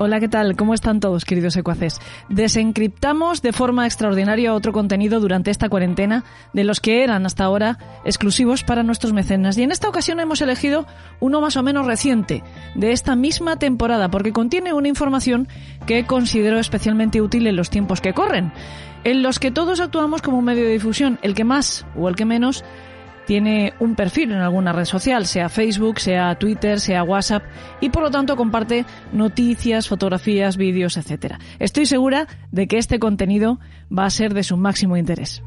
Hola, ¿qué tal? ¿Cómo están todos, queridos secuaces? Desencriptamos de forma extraordinaria otro contenido durante esta cuarentena de los que eran hasta ahora exclusivos para nuestros mecenas. Y en esta ocasión hemos elegido uno más o menos reciente, de esta misma temporada, porque contiene una información que considero especialmente útil en los tiempos que corren, en los que todos actuamos como medio de difusión, el que más o el que menos tiene un perfil en alguna red social, sea Facebook, sea Twitter, sea WhatsApp, y por lo tanto comparte noticias, fotografías, vídeos, etc. Estoy segura de que este contenido va a ser de su máximo interés.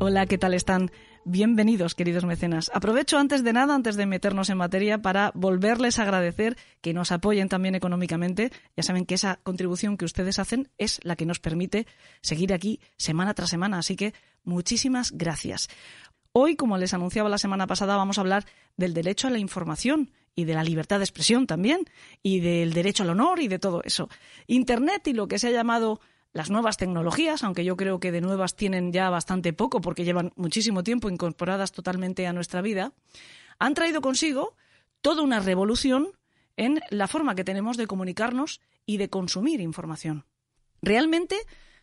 Hola, ¿qué tal están? Bienvenidos, queridos mecenas. Aprovecho antes de nada, antes de meternos en materia, para volverles a agradecer que nos apoyen también económicamente. Ya saben que esa contribución que ustedes hacen es la que nos permite seguir aquí semana tras semana. Así que muchísimas gracias. Hoy, como les anunciaba la semana pasada, vamos a hablar del derecho a la información y de la libertad de expresión también, y del derecho al honor y de todo eso. Internet y lo que se ha llamado las nuevas tecnologías, aunque yo creo que de nuevas tienen ya bastante poco porque llevan muchísimo tiempo incorporadas totalmente a nuestra vida, han traído consigo toda una revolución en la forma que tenemos de comunicarnos y de consumir información. Realmente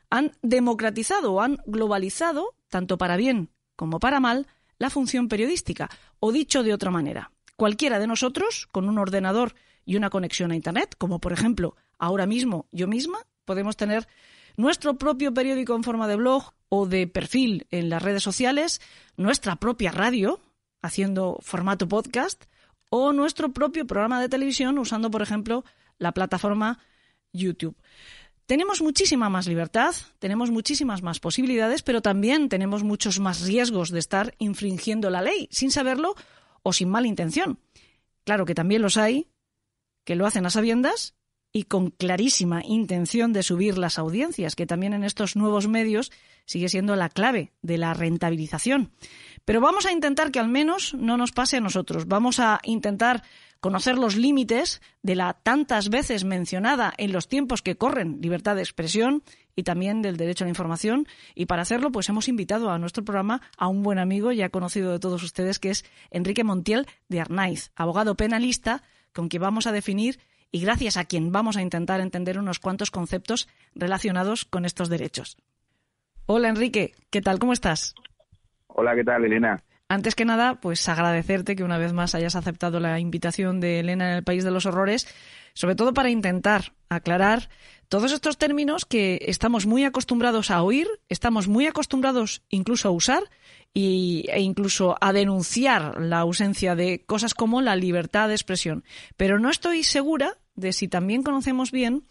han democratizado o han globalizado, tanto para bien como para mal, la función periodística. O dicho de otra manera, cualquiera de nosotros, con un ordenador y una conexión a Internet, como por ejemplo ahora mismo yo misma, podemos tener nuestro propio periódico en forma de blog o de perfil en las redes sociales, nuestra propia radio, haciendo formato podcast, o nuestro propio programa de televisión usando, por ejemplo, la plataforma YouTube. Tenemos muchísima más libertad, tenemos muchísimas más posibilidades, pero también tenemos muchos más riesgos de estar infringiendo la ley sin saberlo o sin mala intención. Claro que también los hay que lo hacen a sabiendas y con clarísima intención de subir las audiencias, que también en estos nuevos medios sigue siendo la clave de la rentabilización. Pero vamos a intentar que al menos no nos pase a nosotros. Vamos a intentar conocer los límites de la tantas veces mencionada en los tiempos que corren libertad de expresión y también del derecho a la información. Y para hacerlo, pues hemos invitado a nuestro programa a un buen amigo ya conocido de todos ustedes, que es Enrique Montiel de Arnaiz, abogado penalista, con quien vamos a definir y gracias a quien vamos a intentar entender unos cuantos conceptos relacionados con estos derechos. Hola Enrique, ¿qué tal? ¿Cómo estás? Hola, ¿qué tal Elena? Antes que nada, pues agradecerte que una vez más hayas aceptado la invitación de Elena en el País de los Horrores, sobre todo para intentar aclarar todos estos términos que estamos muy acostumbrados a oír, estamos muy acostumbrados incluso a usar y, e incluso a denunciar la ausencia de cosas como la libertad de expresión. Pero no estoy segura de si también conocemos bien,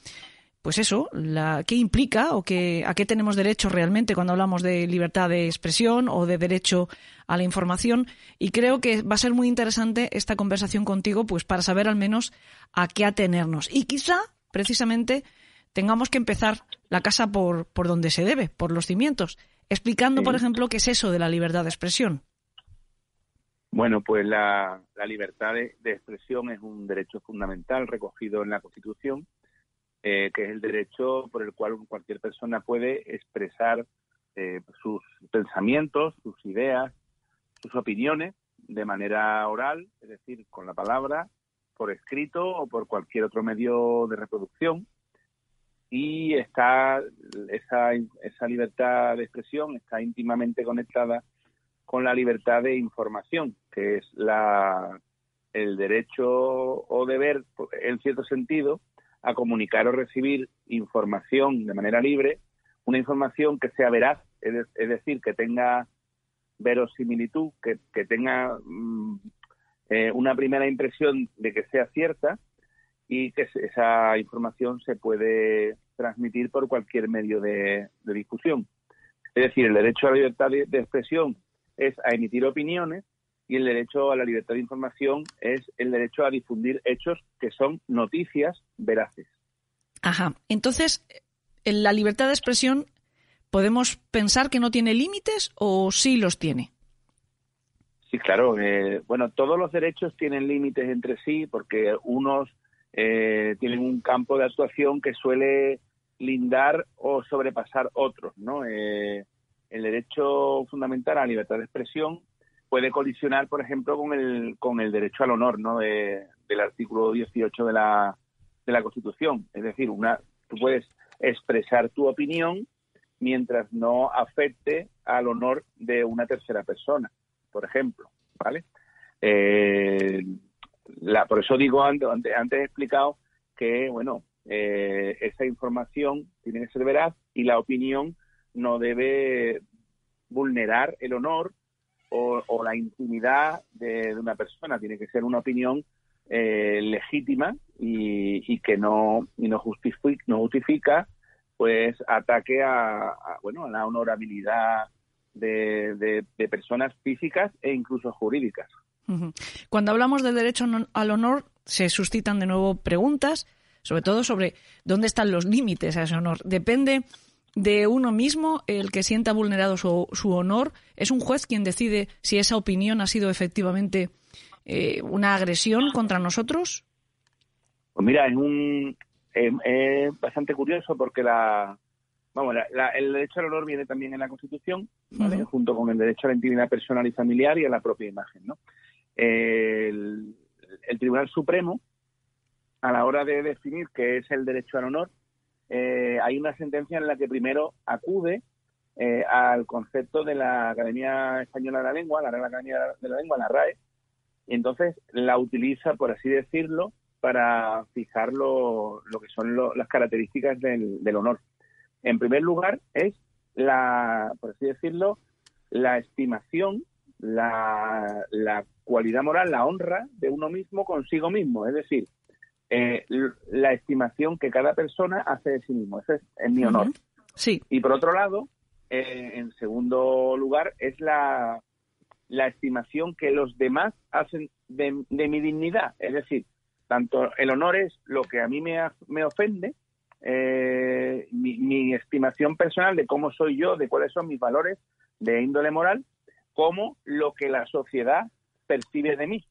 pues eso, la, qué implica o qué, a qué tenemos derecho realmente cuando hablamos de libertad de expresión o de derecho a la información. Y creo que va a ser muy interesante esta conversación contigo, pues para saber al menos a qué atenernos. Y quizá, precisamente, tengamos que empezar la casa por, por donde se debe, por los cimientos, explicando, por ejemplo, qué es eso de la libertad de expresión. Bueno, pues la, libertad de, expresión es un derecho fundamental recogido en la Constitución, eh, que es el derecho por el cual cualquier persona puede expresar eh, sus pensamientos, sus ideas, sus opiniones de manera oral, es decir, con la palabra, por escrito o por cualquier otro medio de reproducción. Y está esa, esa libertad de expresión está íntimamente conectada con la libertad de información, que es la, el derecho o deber, en cierto sentido, a comunicar o recibir información de manera libre, una información que sea veraz, es, decir, que tenga verosimilitud, que, que tenga mm, eh, una primera impresión de que sea cierta y que esa información se puede transmitir por cualquier medio de, difusión. Es decir, el derecho a la libertad de expresión es a emitir opiniones y el derecho a la libertad de información es el derecho a difundir hechos que son noticias veraces. Ajá. Entonces, ¿la libertad de expresión podemos pensar que no tiene límites o sí los tiene? Sí, claro. Eh, bueno, todos los derechos tienen límites entre sí porque unos eh, tienen un campo de actuación que suele lindar o sobrepasar otros, ¿no? Eh, el derecho fundamental a la libertad de expresión puede colisionar, por ejemplo, con el, con el derecho al honor ¿no? de, del artículo 18 de la, de la Constitución. Es decir, una, tú puedes expresar tu opinión mientras no afecte al honor de una tercera persona, por ejemplo, ¿vale? Eh, la, por eso digo, antes, antes he explicado que, bueno, eh, esa información tiene que ser veraz y la opinión no debe vulnerar el honor o, la intimidad de, una persona. Tiene que ser una opinión eh, legítima y, que no, y no, justifica, no justifica pues ataque a, bueno a la honorabilidad de, personas físicas e incluso jurídicas. Cuando hablamos del derecho al honor, se suscitan de nuevo preguntas, sobre todo sobre dónde están los límites a ese honor. Depende de uno mismo el que sienta vulnerado su, su honor. ¿Es un juez quien decide si esa opinión ha sido efectivamente eh, una agresión contra nosotros? Pues mira, es un es bastante curioso porque la vamos el derecho al honor viene también en la Constitución, junto con el derecho a la intimidad personal y familiar y a la propia imagen, ¿no? el, Tribunal Supremo a la hora de definir qué es el derecho al honor eh, hay una sentencia en la que primero acude eh, al concepto de la Academia Española de la Lengua, la Real Academia de la Lengua, la RAE, y entonces la utiliza, por así decirlo, para fijar lo, que son las características del, honor. En primer lugar, es la, por así decirlo, la estimación, la cualidad moral, la honra de uno mismo consigo mismo. Es decir, eh, la estimación que cada persona hace de sí mismo. Ese es, mi honor. Sí. Y por otro lado, eh, en segundo lugar, es la, la estimación que los demás hacen de, mi dignidad. Es decir, tanto el honor es lo que a mí me, me ofende, eh, mi, mi, estimación personal de cómo soy yo, de cuáles son mis valores de índole moral, como lo que la sociedad percibe de mí.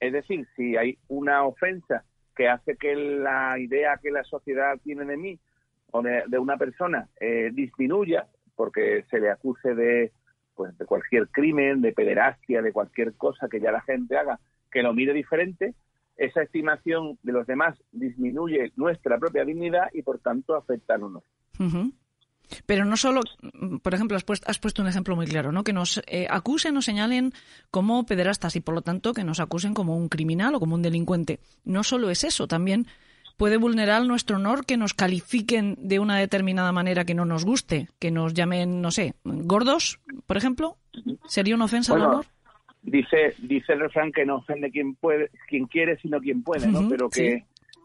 Es decir, si hay una ofensa que hace que la idea que la sociedad tiene de mí o de, una persona eh, disminuya porque se le acuse de, pues, de cualquier crimen, de pederastia, de cualquier cosa que ya la gente haga, que lo mire diferente, esa estimación de los demás disminuye nuestra propia dignidad y por tanto afecta al honor. Pero no solo, por ejemplo, has puesto, has puesto un ejemplo muy claro, ¿no? Que nos eh, acusen o señalen como pederastas y por lo tanto que nos acusen como un criminal o como un delincuente. No solo es eso, también puede vulnerar nuestro honor que nos califiquen de una determinada manera que no nos guste, que nos llamen, no sé, gordos, por ejemplo. ¿Sería una ofensa al honor? Dice, dice el refrán que no ofende quien puede, quien quiere, sino quien puede, ¿no? Pero que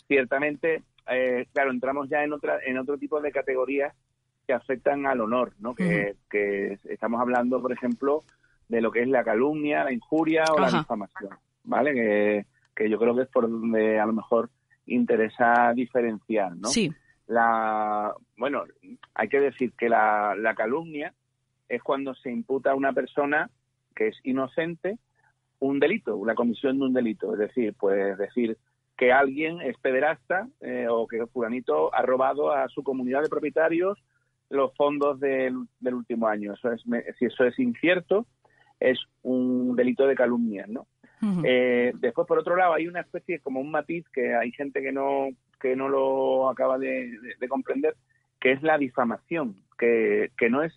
ciertamente, eh, claro, entramos ya en otra, en otro tipo de categorías que afectan al honor, ¿no? Que, estamos hablando, por ejemplo, de lo que es la calumnia, la injuria o la difamación, ¿vale? Que, yo creo que es por donde a lo mejor interesa diferenciar, ¿no? Sí. La, bueno, hay que decir que la, la calumnia es cuando se imputa a una persona que es inocente un delito, la comisión de un delito. Es decir, pues decir que alguien es pederasta eh, o que fulanito ha robado a su comunidad de propietarios los fondos del, último año. Eso es, si eso es incierto, es un delito de calumnia, ¿no? Eh, después, por otro lado, hay una especie como un matiz que hay gente que no que no lo acaba de, comprender, que es la difamación, que, que no es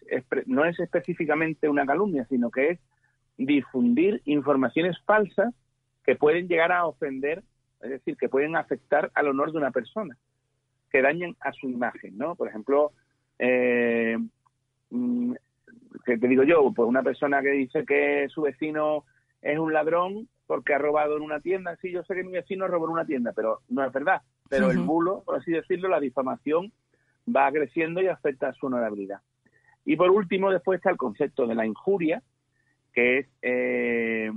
no es específicamente una calumnia, sino que es difundir informaciones falsas que pueden llegar a ofender, es decir, que pueden afectar al honor de una persona, que dañen a su imagen, ¿no? Por ejemplo, eh, mm, que te digo yo, pues una persona que dice que su vecino es un ladrón porque ha robado en una tienda, sí, yo sé que mi vecino robó en una tienda, pero no es verdad. Pero el bulo, por así decirlo, la difamación va creciendo y afecta a su honorabilidad. Y por último, después está el concepto de la injuria, que es eh,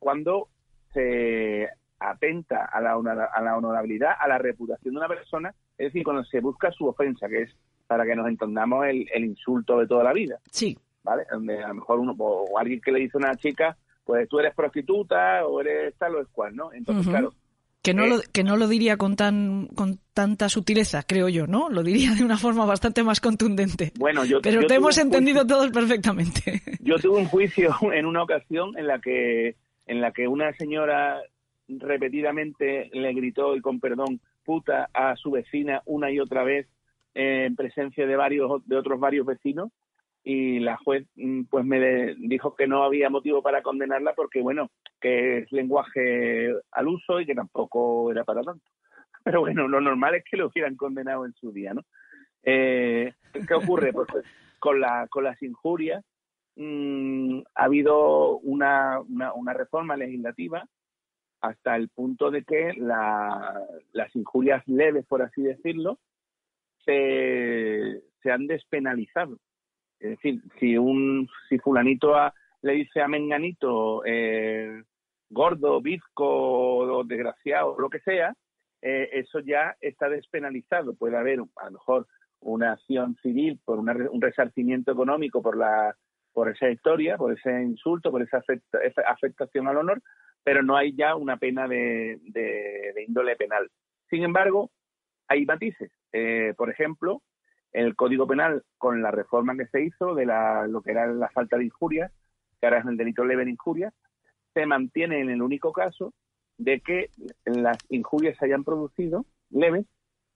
cuando se atenta a la, a la honorabilidad, a la reputación de una persona, es decir, cuando se busca su ofensa, que es para que nos entendamos el, insulto de toda la vida. Sí. ¿Vale? Donde a lo mejor uno, o alguien que le dice a una chica, pues tú eres prostituta o eres tal o es cual, ¿no? Entonces, claro. Que no, lo, eh, que no lo diría con tan con tanta sutileza, creo yo, ¿no? Lo diría de una forma bastante más contundente. Bueno, yo, Pero te hemos entendido todos perfectamente. Yo tuve un juicio en una ocasión en la que en la que una señora repetidamente le gritó, y con perdón, puta a su vecina una y otra vez en presencia de varios de otros varios vecinos y la juez mm, pues me dijo que no había motivo para condenarla porque bueno que es lenguaje al uso y que tampoco era para tanto. Pero bueno lo normal es que lo hubieran condenado en su día no eh, qué ocurre pues, pues, con la con las injurias mmm, ha habido una, una, una reforma legislativa hasta el punto de que la, las injurias leves, por así decirlo, se, han despenalizado. Es decir, si un si fulanito le dice a menganito eh, gordo, bizco desgraciado, lo que sea, eh, eso ya está despenalizado. Puede haber a lo mejor una acción civil por un resarcimiento económico por la por esa historia, por ese insulto, por esa afectación al honor, pero no hay ya una pena de, índole penal. Sin embargo, hay matices. Eh, por ejemplo, el Código Penal, con la reforma que se hizo de la, lo que era la falta de injurias, que ahora es el delito leve de injurias, se mantiene en el único caso de que las injurias se hayan producido leves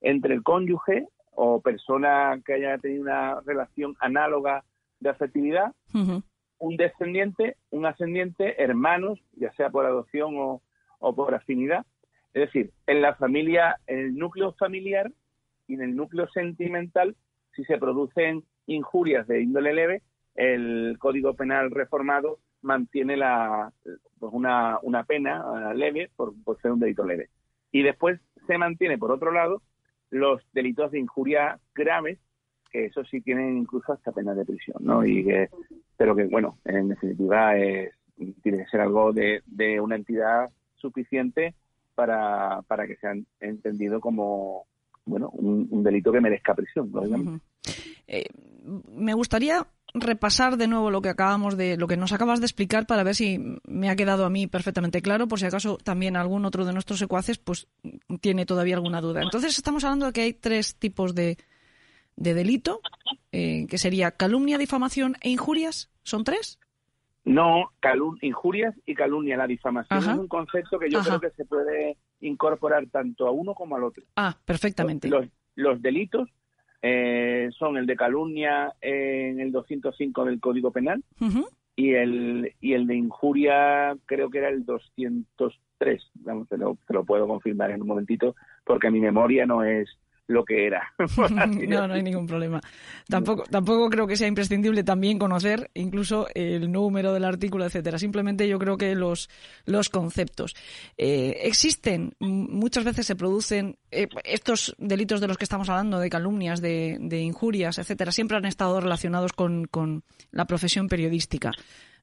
entre el cónyuge o persona que haya tenido una relación análoga de afectividad un descendiente, un ascendiente, hermanos, ya sea por adopción o, por afinidad. Es decir, en la familia, en el núcleo familiar y en el núcleo sentimental, si se producen injurias de índole leve, el Código Penal reformado mantiene la, pues una, una pena leve por, ser un delito leve. Y después se mantiene, por otro lado, los delitos de injuria graves, que eso sí tienen incluso hasta pena de prisión, ¿no? Y que pero que, bueno, en definitiva es, tiene que ser algo de, de una entidad suficiente para, para que sea entendido como bueno un, delito que merezca prisión, eh, me gustaría repasar de nuevo lo que acabamos de lo que nos acabas de explicar para ver si me ha quedado a mí perfectamente claro por si acaso también algún otro de nuestros secuaces pues tiene todavía alguna duda entonces estamos hablando de que hay tres tipos de, de delito, eh, que sería calumnia, difamación e injurias. ¿Son tres? No, injurias y calumnia. La difamación es un concepto que yo creo que se puede incorporar tanto a uno como al otro. Ah, perfectamente. Los, delitos eh, son el de calumnia en el 205 del Código Penal y el y el de injuria creo que era el 203. Vamos, te lo, te lo puedo confirmar en un momentito porque mi memoria no es lo que era. no, no hay ningún problema. Tampoco, tampoco creo que sea imprescindible también conocer incluso el número del artículo, etcétera. Simplemente yo creo que los, los conceptos. Eh, existen, muchas veces se producen eh, estos delitos de los que estamos hablando, de calumnias, de, de injurias, etcétera, siempre han estado relacionados con, con la profesión periodística.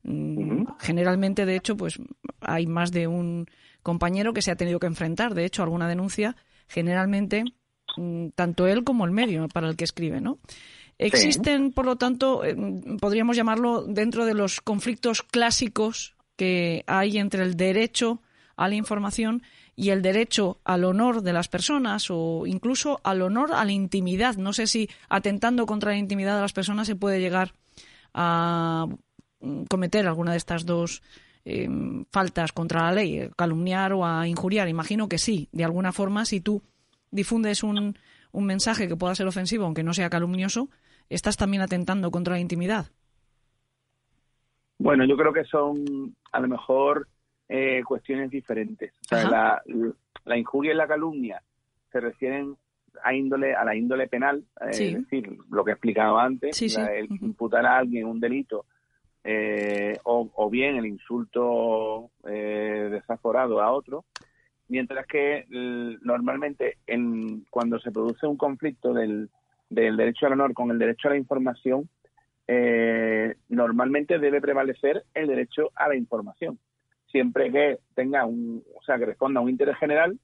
Mm, generalmente, de hecho, pues hay más de un compañero que se ha tenido que enfrentar, de hecho, a alguna denuncia. Generalmente tanto él como el medio para el que escribe, ¿no? Existen, por lo tanto, eh, podríamos llamarlo dentro de los conflictos clásicos que hay entre el derecho a la información y el derecho al honor de las personas o incluso al honor a la intimidad. No sé si atentando contra la intimidad de las personas se puede llegar a mm, cometer alguna de estas dos eh, faltas contra la ley, calumniar o a injuriar. Imagino que sí, de alguna forma, si tú difundes un, un mensaje que pueda ser ofensivo, aunque no sea calumnioso, estás también atentando contra la intimidad. Bueno, yo creo que son a lo mejor eh, cuestiones diferentes. la, injuria y la calumnia se refieren a índole a la índole penal, eh, es decir, lo que he explicado antes, el imputar a alguien un delito eh, o, o, bien el insulto desaforado a otro, mientras que normalmente en, cuando se produce un conflicto del, derecho al honor con el derecho a la información, eh, normalmente debe prevalecer el derecho a la información, siempre que tenga un, o sea, que responda a un interés general,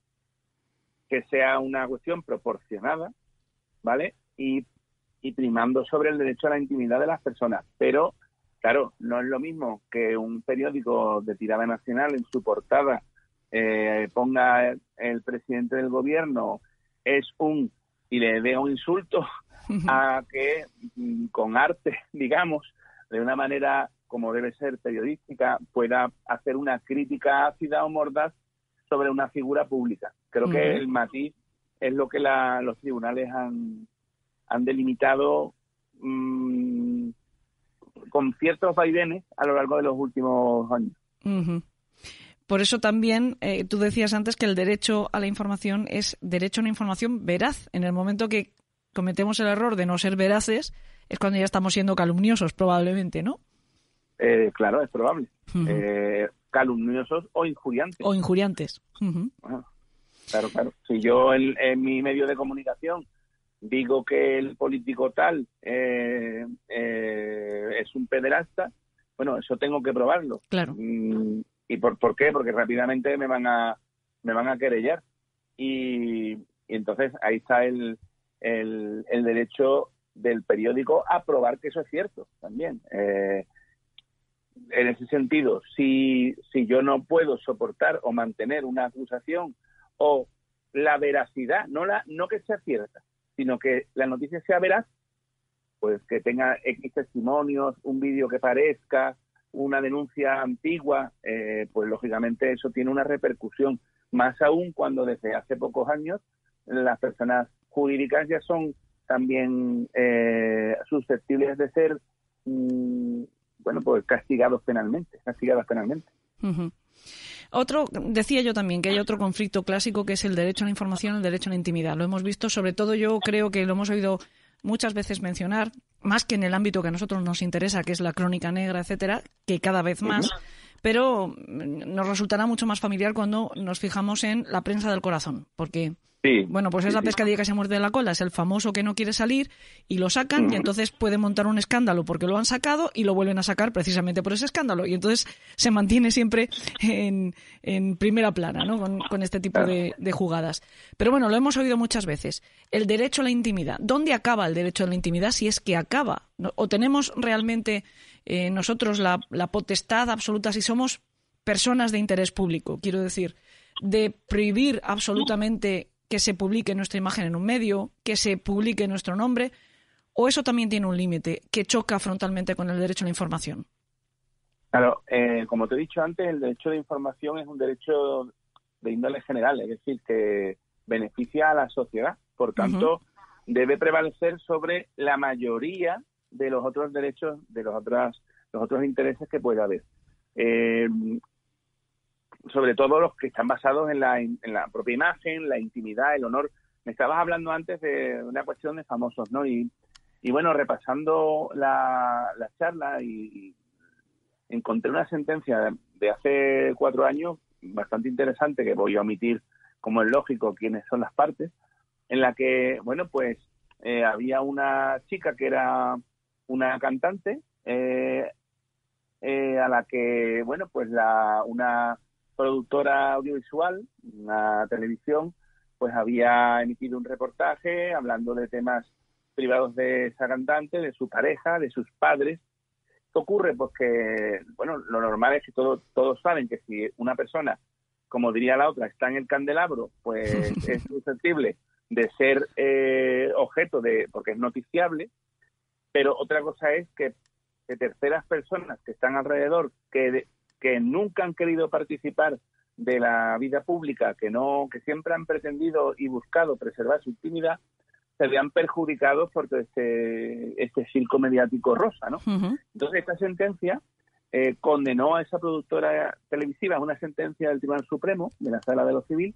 que sea una cuestión proporcionada, ¿vale? Y, y primando sobre el derecho a la intimidad de las personas. Pero, claro, no es lo mismo que un periódico de tirada nacional en su portada eh, ponga el presidente del gobierno es un y le dé un insulto a que mm, con arte, digamos, de una manera como debe ser periodística, pueda hacer una crítica ácida o mordaz sobre una figura pública. Creo que el matiz es lo que los tribunales han, han delimitado mm, con ciertos vaivenes a lo largo de los últimos años. Por eso también eh, tú decías antes que el derecho a la información es derecho a una información veraz. En el momento que cometemos el error de no ser veraces, es cuando ya estamos siendo calumniosos, probablemente, ¿no? Eh, claro, es probable. Eh, calumniosos o injuriantes. O injuriantes. claro, claro. Si yo en, mi medio de comunicación digo que el político tal eh, es un pederasta, bueno, eso tengo que probarlo. Claro. Mm, ¿Y por, por qué? Porque rápidamente me van a me van a querellar. Y, y entonces ahí está el, el, el derecho del periódico a probar que eso es cierto también. Eh, en ese sentido, si, si yo no puedo soportar o mantener una acusación o la veracidad, no, la, no que sea cierta, sino que la noticia sea veraz, pues que tenga X testimonios, un vídeo que parezca, una denuncia antigua, eh, pues lógicamente eso tiene una repercusión, más aún cuando desde hace pocos años las personas jurídicas ya son también eh, susceptibles de ser, mm, bueno, pues castigados penalmente, castigadas penalmente. Otro, decía yo también que hay otro conflicto clásico que es el derecho a la información, el derecho a la intimidad. Lo hemos visto, sobre todo yo creo que lo hemos oído muchas veces mencionar, más que en el ámbito que a nosotros nos interesa, que es la crónica negra, etcétera, que cada vez más. Pero nos resultará mucho más familiar cuando nos fijamos en la prensa del corazón, porque bueno, pues es la pescadilla que se muerde la cola, es el famoso que no quiere salir y lo sacan y entonces puede montar un escándalo porque lo han sacado y lo vuelven a sacar precisamente por ese escándalo y entonces se mantiene siempre en, primera plana, ¿no? Con, este tipo de, jugadas. Pero bueno, lo hemos oído muchas veces. El derecho a la intimidad. ¿Dónde acaba el derecho a la intimidad si es que acaba? ¿O tenemos realmente eh, nosotros la, la potestad absoluta si somos personas de interés público? Quiero decir, de prohibir absolutamente que se publique nuestra imagen en un medio, que se publique nuestro nombre, o eso también tiene un límite que choca frontalmente con el derecho a la información? Claro, eh, como te he dicho antes, el derecho de información es un derecho de índole general, es decir, que beneficia a la sociedad. Por tanto, debe prevalecer sobre la mayoría de los otros derechos, de los otros, los otros intereses que pueda haber. Eh, sobre todo los que están basados en la, en la propia imagen, la intimidad, el honor. Me estabas hablando antes de una cuestión de famosos, ¿no? Y, y bueno, repasando la, la charla y, encontré una sentencia de, hace cuatro años bastante interesante que voy a omitir como es lógico quiénes son las partes, en la que, bueno, pues eh, había una chica que era una cantante eh, eh, a la que, bueno, pues la, una productora audiovisual, una televisión, pues había emitido un reportaje hablando de temas privados de esa cantante, de su pareja, de sus padres. ¿Qué ocurre? Pues que, bueno, lo normal es que todos todos saben que si una persona, como diría la otra, está en el candelabro, pues es susceptible de ser eh, objeto de, porque es noticiable, pero otra cosa es que, que terceras personas que están alrededor, que que nunca han querido participar de la vida pública, que no, que siempre han pretendido y buscado preservar su intimidad, se vean perjudicados por este, este circo mediático rosa, ¿no? Entonces esta sentencia eh, condenó a esa productora televisiva a una sentencia del Tribunal Supremo de la Sala de lo Civil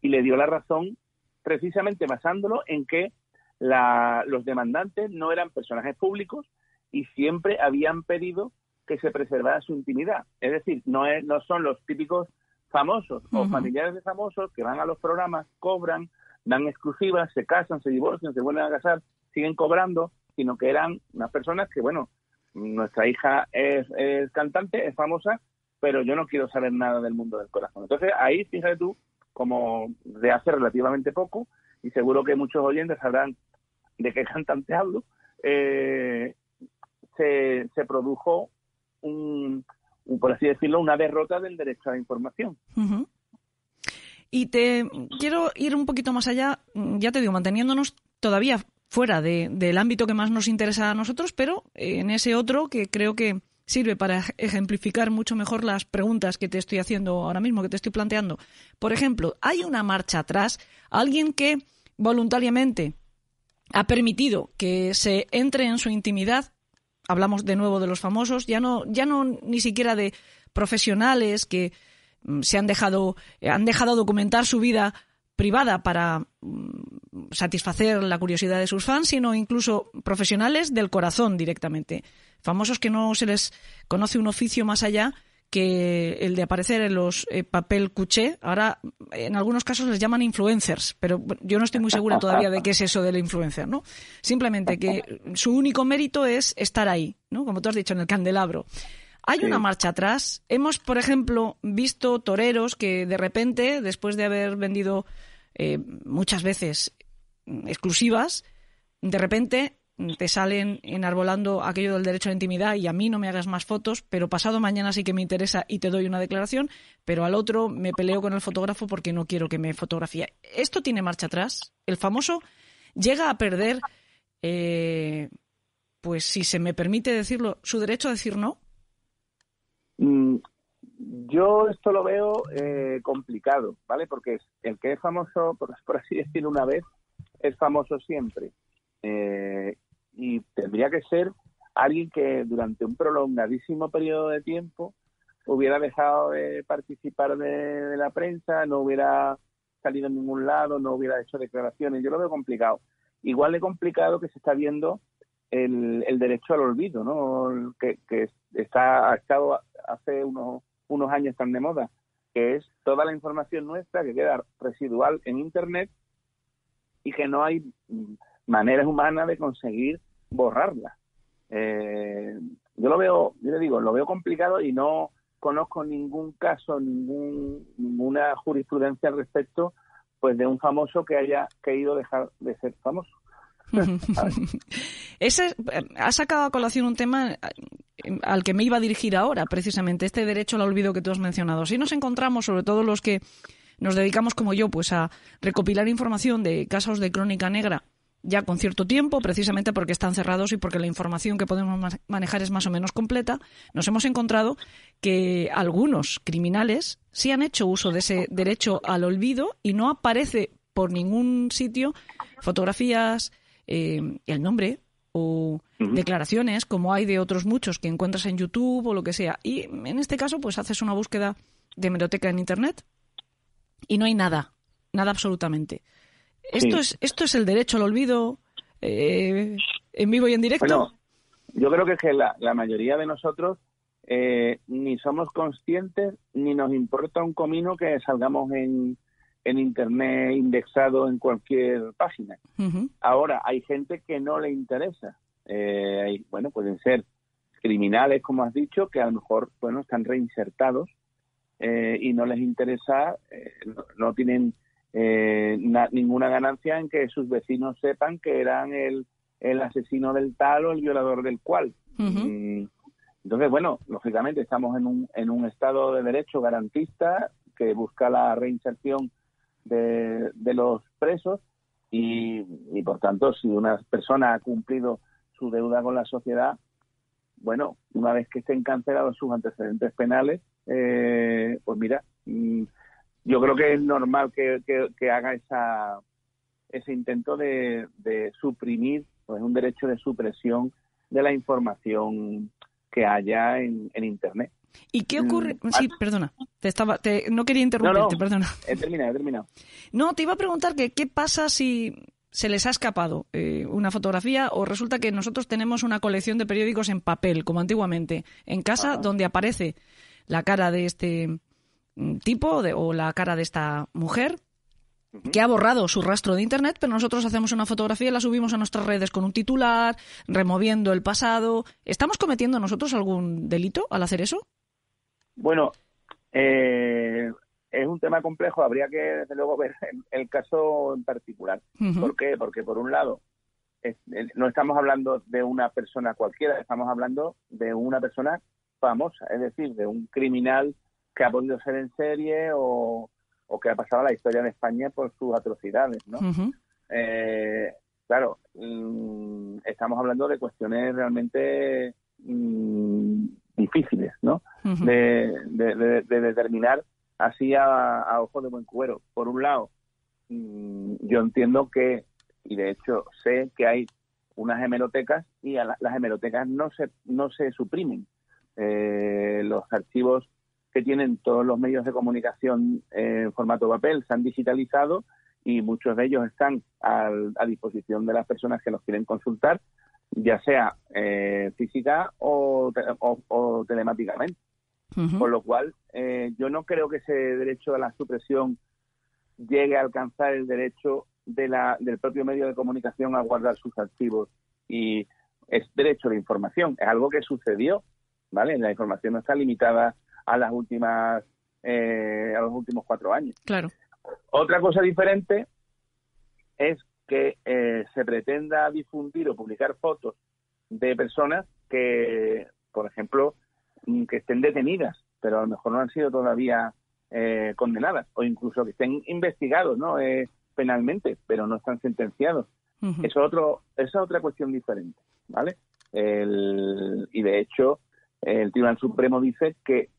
y le dio la razón precisamente basándolo en que la, los demandantes no eran personajes públicos y siempre habían pedido que se preservara su intimidad. Es decir, no, es, no son los típicos famosos o familiares de famosos que van a los programas, cobran, dan exclusivas, se casan, se divorcian, se vuelven a casar, siguen cobrando, sino que eran unas personas que, bueno, nuestra hija es, cantante, es famosa, pero yo no quiero saber nada del mundo del corazón. Entonces ahí, fíjate tú, como de hace relativamente poco, y seguro que muchos oyentes sabrán de qué cantante hablo, eh, se, se produjo un, por así decirlo, una derrota del derecho a la información. Y te quiero ir un poquito más allá, ya te digo, manteniéndonos todavía fuera de, del ámbito que más nos interesa a nosotros, pero en ese otro que creo que sirve para ejemplificar mucho mejor las preguntas que te estoy haciendo ahora mismo, que te estoy planteando. Por ejemplo, hay una marcha atrás, alguien que voluntariamente ha permitido que se entre en su intimidad. Hablamos de nuevo de los famosos, ya no, ya no ni siquiera de profesionales que mm, se han dejado, han dejado documentar su vida privada para mm, satisfacer la curiosidad de sus fans, sino incluso profesionales del corazón directamente. Famosos que no se les conoce un oficio más allá que el de aparecer en los eh, papel cuché, ahora en algunos casos les llaman influencers, pero yo no estoy muy segura todavía de qué es eso del influencer, ¿no? Simplemente que su único mérito es estar ahí, ¿no? Como tú has dicho, en el candelabro. Hay una marcha atrás. Hemos, por ejemplo, visto toreros que de repente, después de haber vendido eh, muchas veces exclusivas, de repente te salen enarbolando aquello del derecho a la intimidad y a mí no me hagas más fotos, pero pasado mañana sí que me interesa y te doy una declaración, pero al otro me peleo con el fotógrafo porque no quiero que me fotografíe. ¿Esto tiene marcha atrás? El famoso llega a perder, eh, pues si se me permite decirlo, su derecho a decir no. Mm, yo esto lo veo eh, complicado, ¿vale? Porque el que es famoso, por, así decirlo una vez, es famoso siempre. Eh, y tendría que ser alguien que durante un prolongadísimo periodo de tiempo hubiera dejado de participar de, la prensa, no hubiera salido en ningún lado, no hubiera hecho declaraciones. Yo lo veo complicado. Igual de complicado que se está viendo el, derecho al olvido, ¿no? Que, está, ha estado hace unos, unos años tan de moda, que es toda la información nuestra que queda residual en Internet y que no hay maneras humanas de conseguir borrarla. Eh, yo lo veo, yo le digo, lo veo complicado y no conozco ningún caso, ningún, ninguna jurisprudencia al respecto, pues de un famoso que haya querido dejar de ser famoso. Ese, ha sacado a colación un tema eh, al que me iba a dirigir ahora, precisamente, este derecho al olvido que tú has mencionado. Si nos encontramos, sobre todo los que nos dedicamos como yo, pues a recopilar información de casos de crónica negra ya con cierto tiempo, precisamente porque están cerrados y porque la información que podemos manejar es más o menos completa, nos hemos encontrado que algunos criminales sí han hecho uso de ese derecho al olvido y no aparece por ningún sitio fotografías, eh, el nombre o declaraciones como hay de otros muchos que encuentras en YouTube o lo que sea. Y en este caso, pues haces una búsqueda de hemeroteca en Internet y no hay nada, nada absolutamente. ¿Esto, es, ¿Esto es el derecho al olvido eh, en vivo y en directo? Bueno, yo creo que, que la, la mayoría de nosotros eh, ni somos conscientes ni nos importa un comino que salgamos en, en Internet indexado en cualquier página. Ahora, hay gente que no le interesa. Eh, bueno, pueden ser criminales, como has dicho, que a lo mejor bueno están reinsertados y no les interesa, no, tienen eh, ninguna ganancia en que sus vecinos sepan que eran el, el asesino del tal o el violador del cual. Entonces, bueno, lógicamente estamos en un, en un estado de derecho garantista que busca la reinserción de, de los presos y, y, por tanto, si una persona ha cumplido su deuda con la sociedad, bueno, una vez que estén cancelados sus antecedentes penales, eh, pues mira, mm, yo creo que es normal que, que, haga esa, ese intento de, de suprimir, pues un derecho de supresión de la información que haya en, en Internet. ¿Y qué ocurre? Mm, sí, perdona, te estaba, te, no quería interrumpirte, perdona. He terminado, he terminado. No, te iba a preguntar que qué pasa si se les ha escapado eh, una fotografía o resulta que nosotros tenemos una colección de periódicos en papel, como antiguamente, en casa, donde aparece la cara de este Mm, tipo de, o la cara de esta mujer que ha borrado su rastro de Internet, pero nosotros hacemos una fotografía y la subimos a nuestras redes con un titular, removiendo el pasado. ¿Estamos cometiendo nosotros algún delito al hacer eso? Bueno, eh, es un tema complejo. Habría que, desde luego, ver el, caso en particular. ¿Por qué? Porque, por un lado, no estamos hablando de una persona cualquiera, estamos hablando de una persona famosa, es decir, de un criminal que ha podido ser en serie o, que ha pasado a la historia de España por sus atrocidades, ¿no? Eh, claro, mm, estamos hablando de cuestiones realmente mm, difíciles, ¿no? de, determinar así a, a ojos de buen cubero. Por un lado, mm, yo entiendo que, y de hecho sé que hay unas hemerotecas y las hemerotecas no se, no se suprimen. Eh, los archivos que tienen todos los medios de comunicación en formato papel se han digitalizado y muchos de ellos están a disposición de las personas que los quieren consultar, ya sea eh, física o, telemáticamente. Por lo cual, eh, yo no creo que ese derecho a la supresión llegue a alcanzar el derecho de la, del propio medio de comunicación a guardar sus archivos. Y es derecho de información, es algo que sucedió, ¿vale? La información no está limitada a las últimas, eh, a los últimos cuatro años. Claro. Otra cosa diferente es que eh, se pretenda difundir o publicar fotos de personas que, por ejemplo, mm, que estén detenidas, pero a lo mejor no han sido todavía eh, condenadas, o incluso que estén investigados ¿no? Eh, penalmente, pero no están sentenciados. Eso otro, esa es otra cuestión diferente, ¿vale? y de hecho, el Tribunal Supremo dice que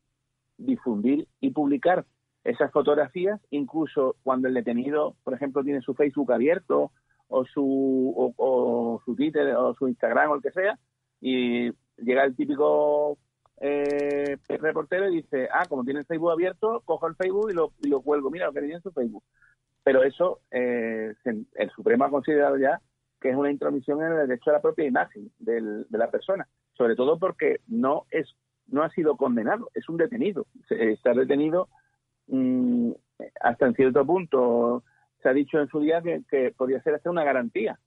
difundir y publicar esas fotografías, incluso cuando el detenido, por ejemplo, tiene su Facebook abierto o su, o, su Twitter o su Instagram o el que sea, y llega el típico eh, reportero y dice, ah, como tiene el Facebook abierto, cojo el Facebook y lo, y lo cuelgo, mira lo que tiene en su Facebook. Pero eso eh, el Supremo ha considerado ya que es una intromisión en el derecho a la propia imagen de la persona, sobre todo porque no es no ha sido condenado, es un detenido. Está detenido mm, hasta en cierto punto. Se ha dicho en su día que, podría ser hasta una garantía.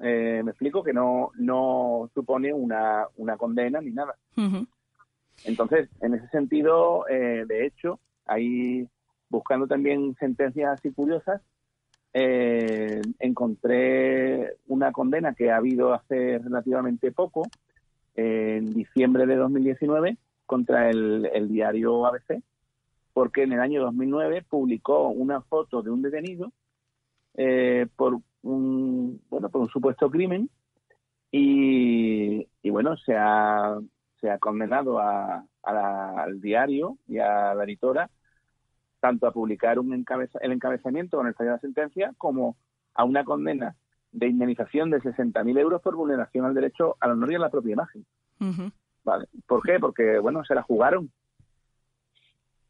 Eh, me explico que no, no supone una, una condena ni nada. Entonces, en ese sentido, eh, de hecho, ahí buscando también sentencias así curiosas, eh, encontré una condena que ha habido hace relativamente poco, en diciembre de 2019, contra el, diario ABC, porque en el año 2009 publicó una foto de un detenido eh, por un bueno por un supuesto crimen y, bueno se ha se ha condenado a, al diario y a la editora tanto a publicar un el encabezamiento con el fallo de la sentencia como a una condena de indemnización de 60.000 euros por vulneración al derecho al honor y a la propia imagen. ¿Vale? ¿Por qué? Porque, bueno, se la jugaron.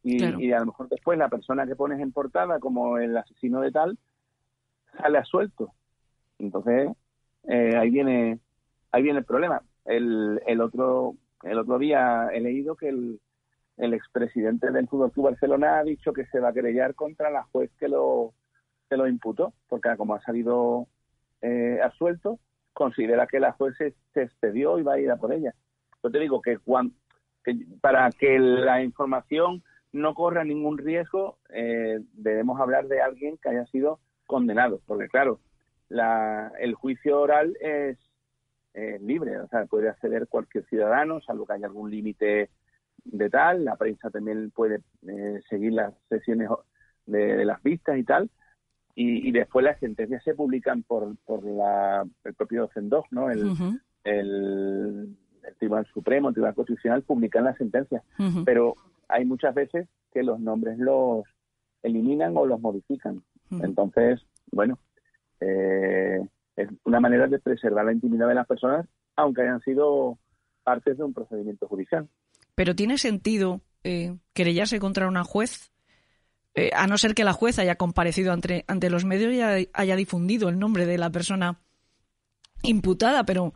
Y, y, a lo mejor después la persona que pones en portada como el asesino de tal sale a suelto. Entonces, eh, ahí viene ahí viene el problema. El, el otro el otro día he leído que el, el expresidente del Fútbol Club Barcelona ha dicho que se va a querellar contra la juez que lo, que lo imputó, porque como ha salido eh, absuelto, considera que la juez se, expedió y va a ir a por ella. Yo te digo que, cuando, para que la información no corra ningún riesgo, eh, debemos hablar de alguien que haya sido condenado, porque claro, la, el juicio oral es libre, o sea, puede acceder cualquier ciudadano, salvo que haya algún límite de tal, la prensa también puede eh, seguir las sesiones de, las vistas y tal, y, después las sentencias se publican por, por la, el propio CENDOG, ¿no? El, el, Tribunal Supremo, el Tribunal Constitucional publican las sentencias, pero hay muchas veces que los nombres los eliminan o los modifican. Entonces, bueno, eh, es una manera de preservar la intimidad de las personas, aunque hayan sido partes de un procedimiento judicial. Pero ¿tiene sentido eh, querellarse contra una juez? Eh, a no ser que la juez haya comparecido ante, ante los medios y haya, difundido el nombre de la persona imputada, pero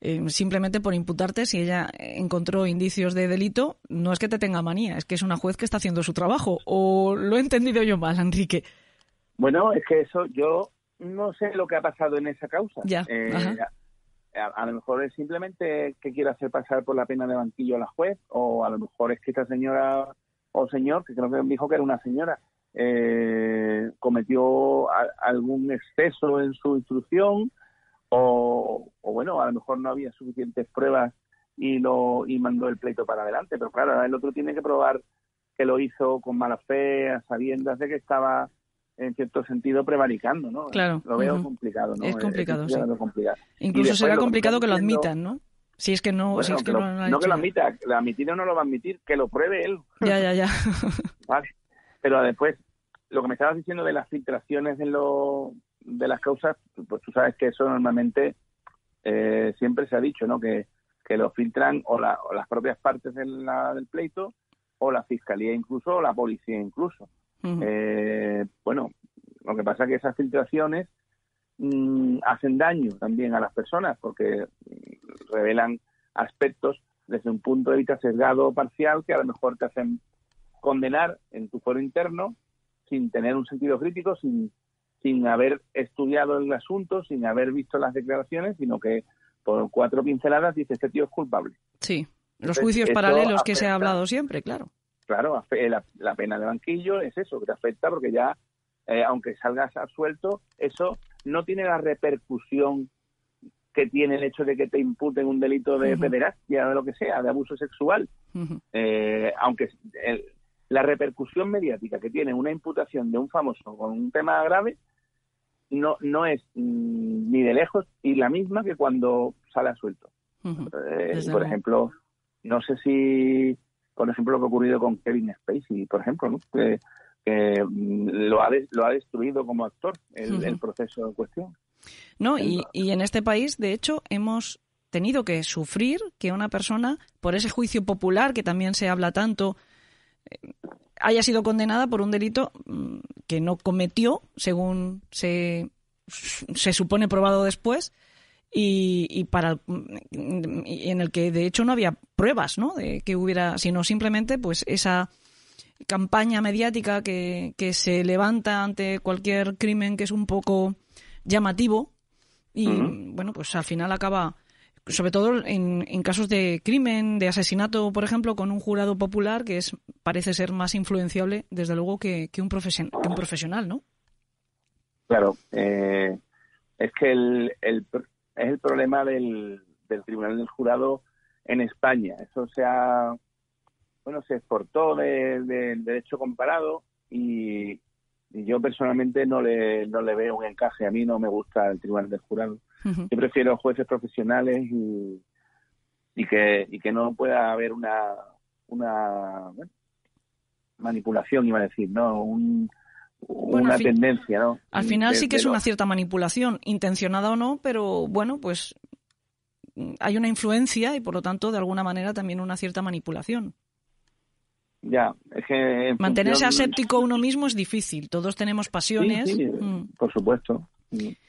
eh, simplemente por imputarte, si ella encontró indicios de delito, no es que te tenga manía, es que es una juez que está haciendo su trabajo. ¿O lo he entendido yo mal, Enrique? Bueno, es que eso yo no sé lo que ha pasado en esa causa. Ya. Eh, a, lo mejor es simplemente que quiere hacer pasar por la pena de banquillo a la juez, o a lo mejor es que esta señora o señor, que creo que dijo que era una señora, eh, cometió algún exceso en su instrucción, o, bueno, a lo mejor no había suficientes pruebas y lo y mandó el pleito para adelante. Pero claro, el otro tiene que probar que lo hizo con mala fe, a sabiendas de que estaba en cierto sentido prevaricando, ¿no? Claro. Lo veo complicado, ¿no? Es complicado, sí. Incluso será complicado que lo admitan, ¿no? Si es que no, si es que, lo, no, no que lo admita, lo admitir o no lo va a admitir, que lo pruebe él. Ya, ya, ya. vale. Pero después, lo que me estabas diciendo de las filtraciones de, lo, de las causas, pues tú sabes que eso normalmente eh, siempre se ha dicho, ¿no? Que, que lo filtran o, la, o las propias partes del, la, del pleito o la fiscalía incluso o la policía incluso. Eh, bueno, lo que pasa es que esas filtraciones mm, hacen daño también a las personas porque mm, revelan aspectos desde un punto de vista sesgado o parcial que a lo mejor te hacen condenar en tu foro interno sin tener un sentido crítico, sin, sin haber estudiado el asunto, sin haber visto las declaraciones, sino que por cuatro pinceladas dice este tío es culpable. Sí. Los Entonces, juicios paralelos que se ha hablado siempre, claro. Claro, la pena de banquillo es eso, que te afecta porque ya, eh, aunque salgas absuelto, eso no tiene la repercusión que tiene el hecho de que te imputen un delito de Ujú. pederastia o de lo que sea, de abuso sexual. Eh, aunque el- la repercusión mediática que tiene una imputación de un famoso con un tema grave no, no es mm, ni de lejos y la misma que cuando sale suelto. Ujú. Eh, por ejemplo, no sé si, por ejemplo, lo que ha ocurrido con Kevin Spacey, por ejemplo, ¿no? que, que, mm, lo, ha de- lo ha destruido como actor el, el proceso en cuestión. No, y, y en este país, de hecho, hemos tenido que sufrir que una persona, por ese juicio popular que también se habla tanto, eh, haya sido condenada por un delito mm, que no cometió, según se, se supone probado después, y, y para mm, y en el que de hecho no había pruebas, ¿no? De que hubiera, sino simplemente pues esa campaña mediática que, que se levanta ante cualquier crimen que es un poco llamativo y bueno pues al final acaba sobre todo en, en casos de crimen de asesinato por ejemplo con un jurado popular que es parece ser más influenciable desde luego que, que un, profesion- que un profesional no Claro, eh, es que el, el es el problema del, del Tribunal del Jurado en España. Eso se ha, bueno, se exportó de- del derecho comparado y, y yo personalmente no le, no le veo un encaje. A mí no me gusta el Tribunal del Jurado. Yo prefiero jueces profesionales y, y que y que no pueda haber una una bueno, manipulación iba a decir no Un- Bueno, una fin- tendencia no al final De- sí que de es una cierta manipulación intencionada o no pero bueno pues mm, hay una influencia y por lo tanto de alguna manera también una cierta manipulación ya es que en mantenerse función- aséptico uno mismo es difícil todos tenemos pasiones sí, sí, Mm. por supuesto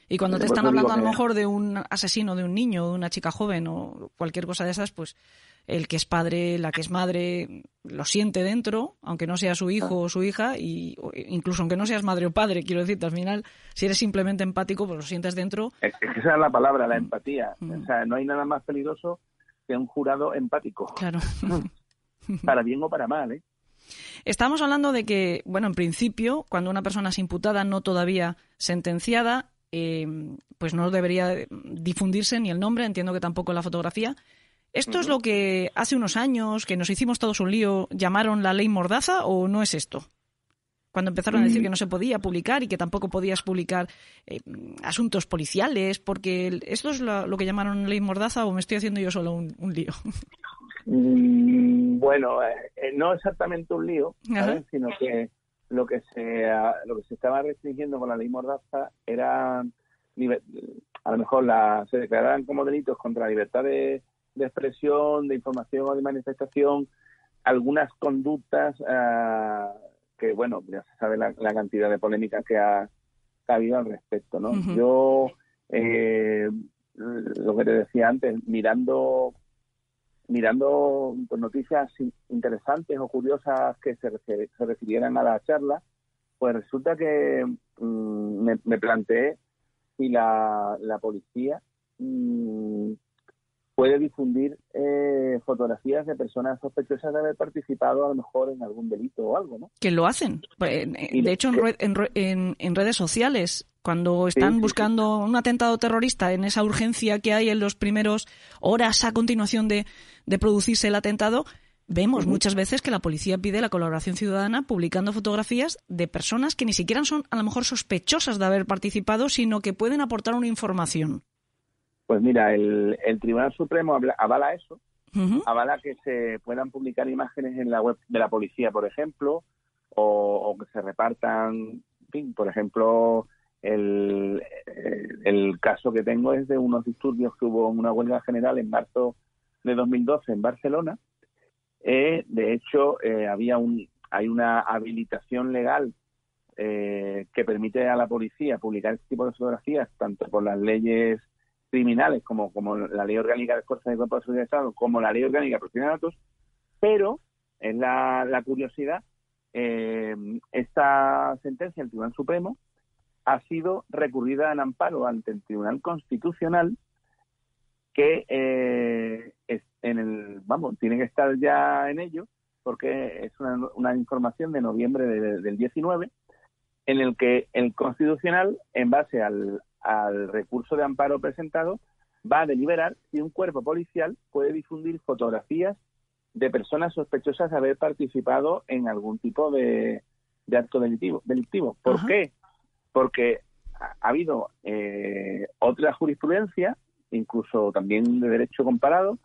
Y cuando te están hablando a lo mejor de un asesino, de un niño, de una chica joven o cualquier cosa de esas, pues el que es padre, la que es madre, lo siente dentro, aunque no sea su hijo o su hija, y incluso aunque no seas madre o padre, quiero decirte, al final, si eres simplemente empático, pues lo sientes dentro. es es que esa es la palabra la empatía Mm. o sea no hay nada más peligroso que un jurado empático Claro. para bien o para mal ¿eh? Estamos hablando de que, bueno, en principio, cuando una persona es imputada, no todavía sentenciada, eh, pues no debería difundirse ni el nombre, entiendo que tampoco la fotografía. ¿Esto es lo que hace unos años, que nos hicimos todos un lío, llamaron la ley Mordaza o no es esto? Cuando empezaron a decir Mm. que no se podía publicar y que tampoco podías publicar eh, asuntos policiales, porque esto es lo, lo que llamaron ley Mordaza o me estoy haciendo yo solo un, un lío. Mm, bueno, eh, no exactamente un lío, sino que lo que se ah, lo que se estaba restringiendo con la ley Mordaza era a lo mejor la, se declararan como delitos contra la libertad de, de expresión, de información o de manifestación algunas conductas ah, que, bueno, ya se sabe la, la cantidad de polémica que ha, que ha habido al respecto, ¿no? Yo, eh, lo que te decía antes, mirando mirando pues, noticias in- interesantes o curiosas que se, se refirieran a la charla, pues resulta que mm, me, me planteé si la, la policía mm, puede difundir eh, fotografías de personas sospechosas de haber participado a lo mejor en algún delito o algo, ¿no? que lo hacen. Eh, eh, De hecho, en, rue- en en- en redes sociales, cuando están sí, sí. buscando un atentado terrorista, en esa urgencia que hay en los primeros horas a continuación de, de producirse el atentado, vemos muchas veces que la policía pide la colaboración ciudadana publicando fotografías de personas que ni siquiera son a lo mejor sospechosas de haber participado, sino que pueden aportar una información. Pues mira, el, Tribunal Supremo avala eso, avala que se puedan publicar imágenes en la web de la policía, por ejemplo, o, que se repartan, en fin, por ejemplo, el, el, caso que tengo es de unos disturbios que hubo en una huelga general en marzo de 2012 en Barcelona. Eh, de hecho, eh, había un, hay una habilitación legal eh, que permite a la policía publicar este tipo de fotografías, tanto por las leyes criminales como, como la ley orgánica de fuerzas de cuerpo de seguridad de Estado, como la ley orgánica de protección de datos, pero es la, la curiosidad, eh, esta sentencia del Tribunal Supremo ha sido recurrida en amparo ante el Tribunal Constitucional que eh, en el vamos tiene que estar ya en ello porque es una, información de noviembre del 19 en el que el Constitucional en base al, al recurso de amparo presentado va a deliberar si un cuerpo policial puede difundir fotografías de personas sospechosas de haber participado en algún tipo de, acto delictivo. delictivo. ¿Por qué? Porque ha, habido eh, otra jurisprudencia, incluso también de derecho comparado,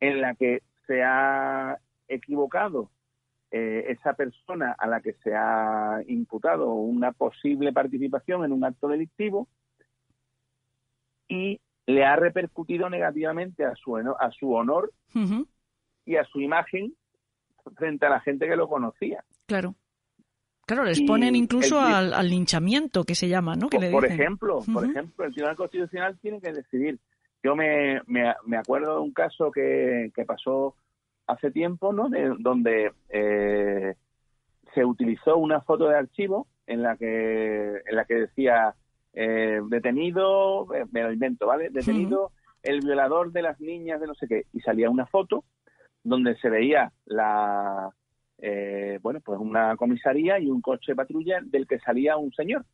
en la que se ha equivocado eh, esa persona a la que se ha imputado una posible participación en un acto delictivo y le ha repercutido negativamente a su, a su honor y a su imagen frente a la gente que lo conocía. Claro. Claro, les ponen incluso al, linchamiento que se llama, ¿no? por, ejemplo, por ejemplo, el Tribunal Constitucional tiene que decidir. Yo me, me, acuerdo de un caso que, que pasó hace tiempo, ¿no? De, donde eh, se utilizó una foto de archivo en la que en la que decía eh, detenido, eh, me lo invento, ¿vale? Detenido el violador de las niñas de no sé qué. Y salía una foto donde se veía la, eh, bueno, pues una comisaría y un coche de patrulla del que salía un señor,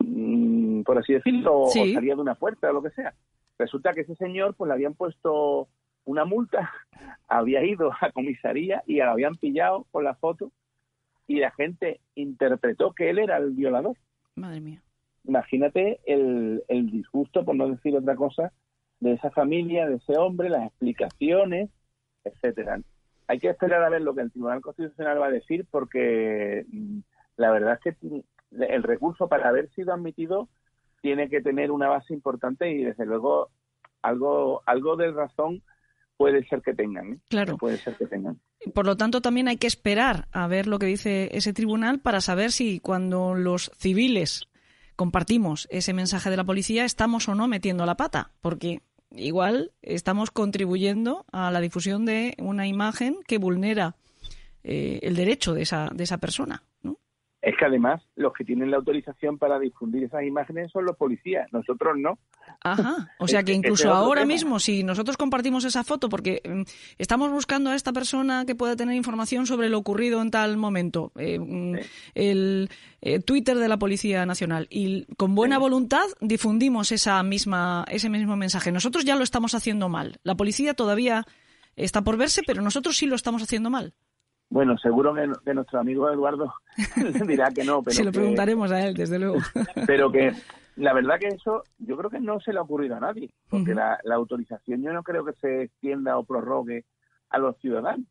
mm, por así decirlo, o salía de una puerta o lo que sea. Resulta que ese señor, pues le habían puesto una multa, había ido a comisaría y lo habían pillado con la foto y la gente interpretó que él era el violador. Madre mía imagínate el, el disgusto, por no decir otra cosa, de esa familia, de ese hombre, las explicaciones, etcétera. Hay que esperar a ver lo que el Tribunal Constitucional va a decir porque mm, la verdad es que el recurso para haber sido admitido tiene que tener una base importante y desde luego algo algo de razón puede ser que tengan. ¿eh? Claro. Puede ser que tengan. Por lo tanto, también hay que esperar a ver lo que dice ese tribunal para saber si cuando los civiles compartimos ese mensaje de la policía, estamos o no metiendo la pata, porque igual estamos contribuyendo a la difusión de una imagen que vulnera eh, el derecho de esa, de esa persona. Es que además los que tienen la autorización para difundir esas imágenes son los policías, nosotros no. Ajá, o sea que incluso ahora mismo, si nosotros compartimos esa foto, porque mm, estamos buscando a esta persona que pueda tener información sobre lo ocurrido en tal momento, eh, mm, el eh, Twitter de la Policía Nacional, y con buena voluntad difundimos esa misma, ese mismo mensaje. Nosotros ya lo estamos haciendo mal. La policía todavía está por verse, pero nosotros sí lo estamos haciendo mal. Bueno, seguro que, nuestro amigo Eduardo dirá que no. Pero Se lo preguntaremos a él, desde luego. Pero que la verdad que eso yo creo que no se le ha ocurrido a nadie, porque la, autorización yo no creo que se extienda o prorrogue a los ciudadanos.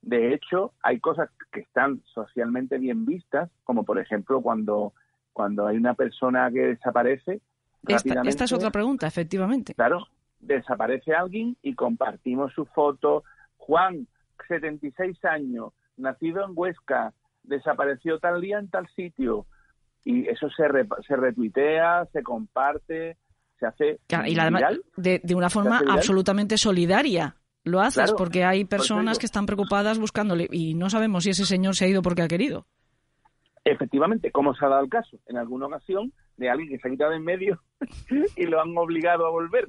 De hecho, hay cosas que están socialmente bien vistas, como por ejemplo cuando, cuando hay una persona que desaparece. Esta, esta es otra pregunta, efectivamente. Claro, desaparece alguien y compartimos su foto. Juan, 76 años, nacido en Huesca, desapareció tal día en tal sitio. Y eso se, se retuitea, se comparte, se hace. y además, de, de, una forma absolutamente solidaria. Lo haces porque hay personas que están preocupadas buscándole y no sabemos si ese señor se ha ido porque ha querido. Efectivamente, como se ha dado el caso en alguna ocasión de alguien que se ha quitado en medio y lo han obligado a volver.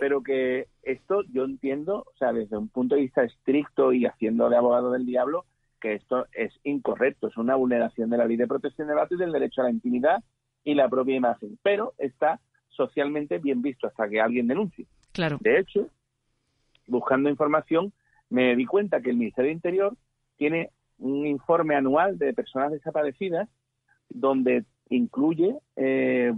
Pero que esto yo entiendo, o sea, desde un punto de vista estricto y haciendo de abogado del diablo, que esto es incorrecto, es una vulneración de la ley de protección de datos y del derecho a la intimidad y la propia imagen. Pero está socialmente bien visto hasta que alguien denuncie. Claro. De hecho, buscando información, me di cuenta que el Ministerio de Interior tiene un informe anual de personas desaparecidas donde incluye eh,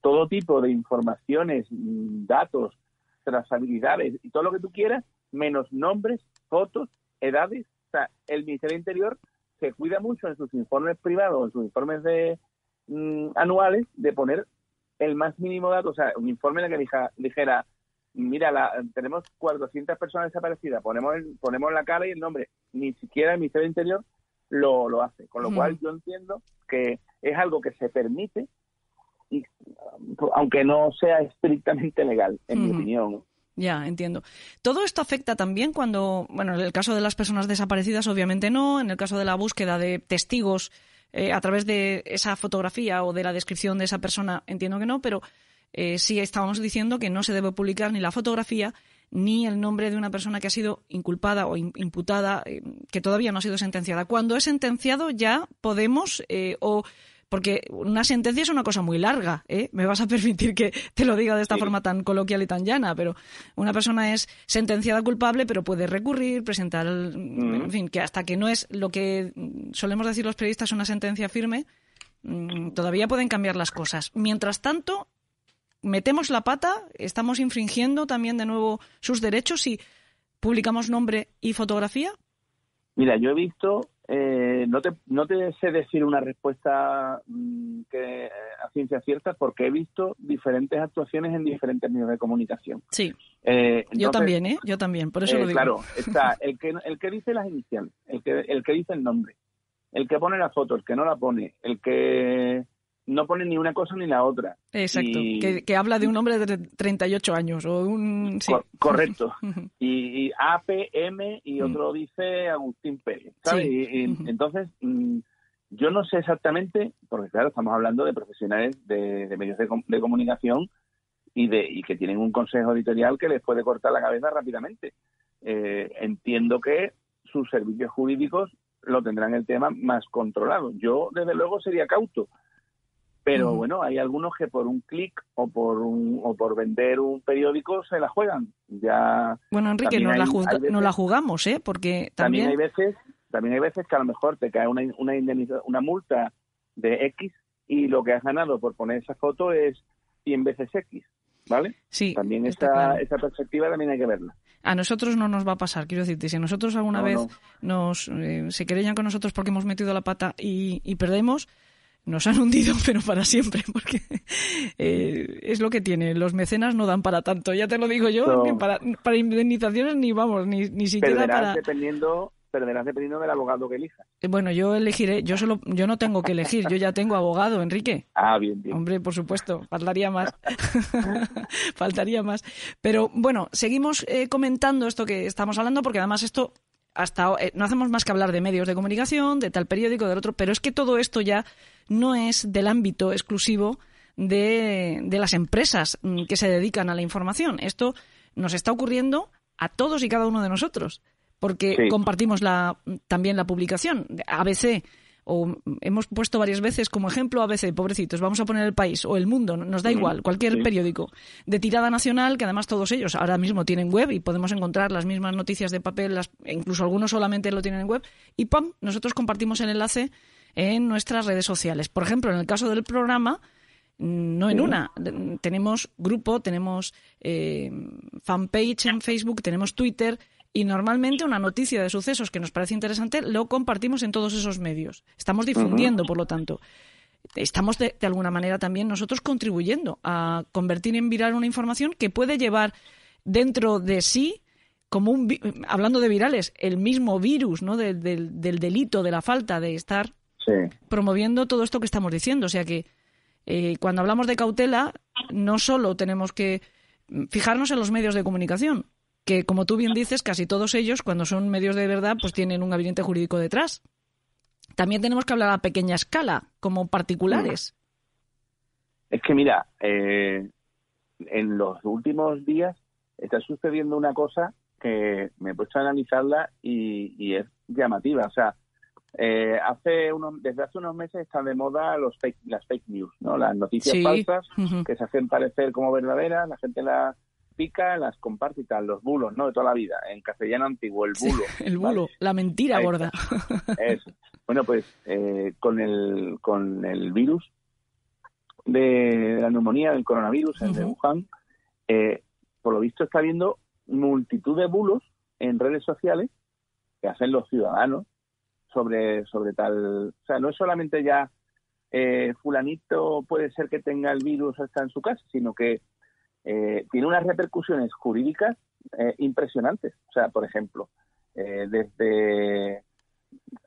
todo tipo de informaciones, datos, trazabilidades y todo lo que tú quieras, menos nombres, fotos, edades. O sea, el Ministerio Interior se cuida mucho en sus informes privados, en sus informes de mm, anuales, de poner el más mínimo dato, o sea, un informe en el que dijera, mira, la, tenemos 400 personas desaparecidas, ponemos, ponemos la cara y el nombre, ni siquiera el Ministerio de Interior lo, lo hace. Con lo cual yo entiendo que es algo que se permite, y, aunque no sea estrictamente legal, en mi opinión. Ya, entiendo. Todo esto afecta también cuando, bueno, en el caso de las personas desaparecidas, obviamente no, en el caso de la búsqueda de testigos eh, a través de esa fotografía o de la descripción de esa persona, entiendo que no, pero eh, sí estábamos diciendo que no se debe publicar ni la fotografía ni el nombre de una persona que ha sido inculpada o imputada, eh, que todavía no ha sido sentenciada. Cuando es sentenciado ya podemos eh, o porque una sentencia es una cosa muy larga, ¿eh? Me vas a permitir que te lo diga de esta forma tan coloquial y tan llana, pero una persona es sentenciada culpable, pero puede recurrir, presentar, en fin, que hasta que no es lo que solemos decir los periodistas una sentencia firme, mm, todavía pueden cambiar las cosas. Mientras tanto, metemos la pata, estamos infringiendo también de nuevo sus derechos si publicamos nombre y fotografía? Mira, yo he visto, eh, no, te, no te sé decir una respuesta mm, que eh, a ciencia cierta porque he visto diferentes actuaciones en diferentes medios de comunicación. Sí. Eh, yo también, ¿eh? Yo también, por eso lo digo. Claro, está el que, el que dice las iniciales, el que, el que dice el nombre, el que pone la foto, el que no la pone, el que no pone ni una cosa ni la otra. Exacto, que, habla de un hombre de 38 años o un... correcto. y, APM y mm. otro dice Agustín Pérez, ¿sabes? entonces, mm, yo no sé exactamente, porque claro, estamos hablando de profesionales de, medios de, comunicación y, de, y que tienen un consejo editorial que les puede cortar la cabeza rápidamente. Eh, entiendo que sus servicios jurídicos lo tendrán el tema más controlado. Yo, desde luego, sería cauto pero bueno, hay algunos que por un clic o por un, o por vender un periódico se la juegan. Ya Bueno, Enrique, no, la, la jugamos, ¿eh? Porque también... hay veces también hay veces que a lo mejor te cae una, una, una multa de X y lo que has ganado por poner esa foto es 100 veces X, ¿vale? Sí. También esa, esa perspectiva también hay que verla. A nosotros no nos va a pasar, quiero decirte, si nosotros alguna vez nos eh, se querellan con nosotros porque hemos metido la pata y, y perdemos, nos han hundido, pero para siempre, porque eh, es lo que tiene. Los mecenas no dan para tanto, ya te lo digo yo, para, para, indemnizaciones ni vamos, ni, ni siquiera para... Dependiendo, perderás dependiendo del abogado que elijas. Eh, bueno, yo elegiré, yo solo, yo no tengo que elegir, yo ya tengo abogado, Enrique. Ah, bien, bien. Hombre, por supuesto, faltaría más. faltaría más. Pero bueno, seguimos eh, comentando esto que estamos hablando, porque además esto hasta eh, no hacemos más que hablar de medios de comunicación, de tal periódico, del otro, pero es que todo esto ya no es del ámbito exclusivo de, las empresas mm, que se dedican a la información. Esto nos está ocurriendo a todos y cada uno de nosotros, porque compartimos la, también la publicación. ABC o hemos puesto varias veces como ejemplo a veces, pobrecitos, vamos a poner el país o el mundo, nos da igual, cualquier periódico de tirada nacional, que además todos ellos ahora mismo tienen web y podemos encontrar las mismas noticias de papel, las, incluso algunos solamente lo tienen en web, y ¡pam! Nosotros compartimos el enlace en nuestras redes sociales. Por ejemplo, en el caso del programa, no en una. Tenemos grupo, tenemos eh, fanpage en Facebook, tenemos Twitter, y normalmente una noticia de sucesos que nos parece interesante lo compartimos en todos esos medios. Estamos difundiendo, por lo tanto. Estamos de, alguna manera también nosotros contribuyendo a convertir en viral una información que puede llevar dentro de sí como un hablando de virales el mismo virus no del, delito de la falta de estar promoviendo todo esto que estamos diciendo o sea que eh, cuando hablamos de cautela no solo tenemos que fijarnos en los medios de comunicación que, como tú bien dices, casi todos ellos, cuando son medios de verdad, pues tienen un gabinete jurídico detrás. También tenemos que hablar a pequeña escala, como particulares. Es que mira, eh, en los últimos días está sucediendo una cosa que me he puesto a analizarla y, es llamativa. O sea, eh, hace unos, desde hace unos meses están de moda los las fake news, ¿no? Las noticias falsas que se hacen parecer como verdaderas, la gente las pica, las comparte y tal, los bulos, ¿no? De toda la vida, en castellano antiguo, el bulo. el bulo, la mentira gorda. Eso. Bueno, pues eh, con, el, con el virus de la neumonía, del coronavirus, el de Wuhan, eh, por lo visto está habiendo multitud de bulos en redes sociales que hacen los ciudadanos sobre, sobre tal. O sea, no es solamente ya eh, fulanito puede ser que tenga el virus está en su casa, sino que eh, tiene unas repercusiones jurídicas eh, impresionantes. O sea, por ejemplo, desde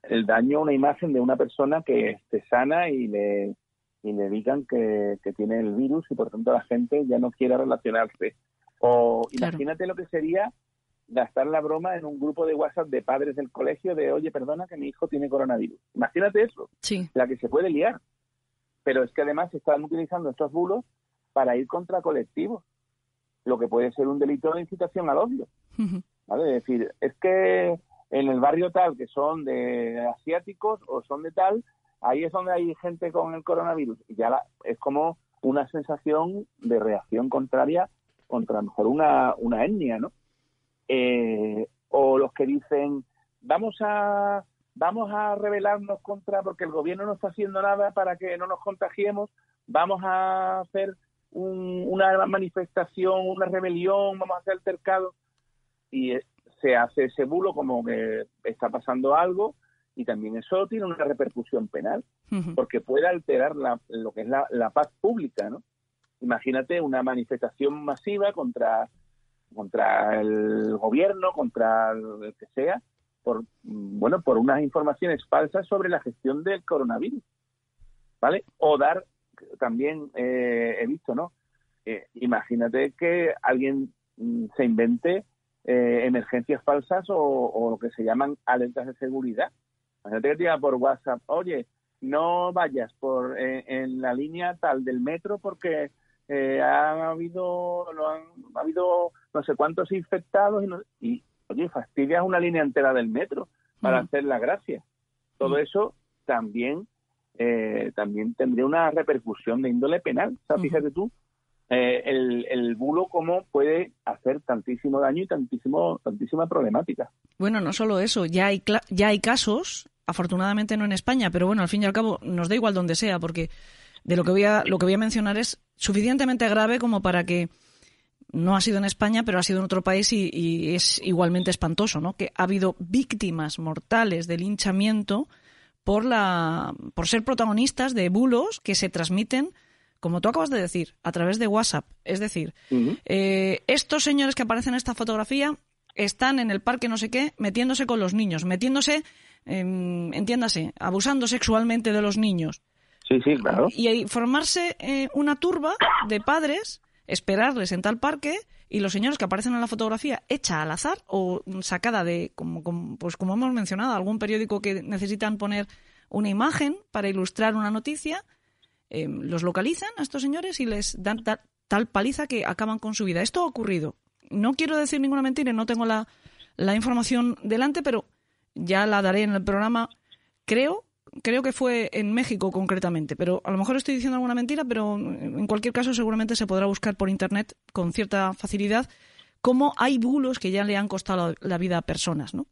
el daño a una imagen de una persona que esté sana y le, y le digan que, tiene el virus y por tanto la gente ya no quiere relacionarse. O imagínate lo que sería gastar la broma en un grupo de WhatsApp de padres del colegio de, oye, perdona que mi hijo tiene coronavirus. Imagínate eso, la que se puede liar. Pero es que además se están utilizando estos bulos para ir contra colectivos, lo que puede ser un delito de incitación al odio. ¿vale? Es decir, es que en el barrio tal, que son de asiáticos o son de tal, ahí es donde hay gente con el coronavirus. Y ya es como una sensación de reacción contraria contra a lo mejor una, una etnia, ¿no? Eh, o los que dicen vamos a vamos a rebelarnos contra porque el gobierno no está haciendo nada para que no nos contagiemos, vamos a hacer una gran manifestación, una rebelión, vamos a hacer altercado y se hace ese bulo como que está pasando algo y también eso tiene una repercusión penal porque puede alterar lo que es la, la paz pública, ¿no? Imagínate una manifestación masiva contra contra el gobierno, contra el que sea, por bueno, por unas informaciones falsas sobre la gestión del coronavirus, ¿vale? O dar también eh, he visto, ¿no? Eh, imagínate que alguien mm, se invente eh, emergencias falsas o, lo que se llaman alertas de seguridad. Imagínate que te diga por WhatsApp, oye, no vayas por en la línea tal del metro porque eh, ha habido ha habido no sé cuántos infectados y, y oye fastidias una línea entera del metro para mm. hacer la gracia todo mm. eso también eh, también tendría una repercusión de índole penal. O sea, fíjate tú eh, el, el, bulo cómo puede hacer tantísimo daño y tantísimo tantísima problemática bueno no solo eso ya hay ya hay casos afortunadamente no en España pero bueno al fin y al cabo nos da igual donde sea porque de lo que voy a, lo que voy a mencionar es suficientemente grave como para que no ha sido en España, pero ha sido en otro país y, es igualmente espantoso, ¿no? Que ha habido víctimas mortales de linchamiento por la por ser protagonistas de bulos que se transmiten, como tú acabas de decir, a través de WhatsApp. Es decir, eh, estos señores que aparecen en esta fotografía están en el parque no sé qué, metiéndose con los niños, metiéndose, entiéndase, abusando sexualmente de los niños. Y formarse eh, una turba de padres, esperarles en tal parque y los señores que aparecen en la fotografía hecha al azar o sacada de, como, pues como hemos mencionado, algún periódico que necesitan poner una imagen para ilustrar una noticia, eh, los localizan a estos señores y les dan tal paliza que acaban con su vida. Esto ha ocurrido. No quiero decir ninguna mentira, no tengo la, la información delante, pero ya la daré en el programa. Creo creo que fue en México concretamente, pero a lo mejor estoy diciendo alguna mentira, pero en cualquier caso seguramente se podrá buscar por Internet con cierta facilidad cómo hay bulos que ya le han costado la vida a personas, ¿no?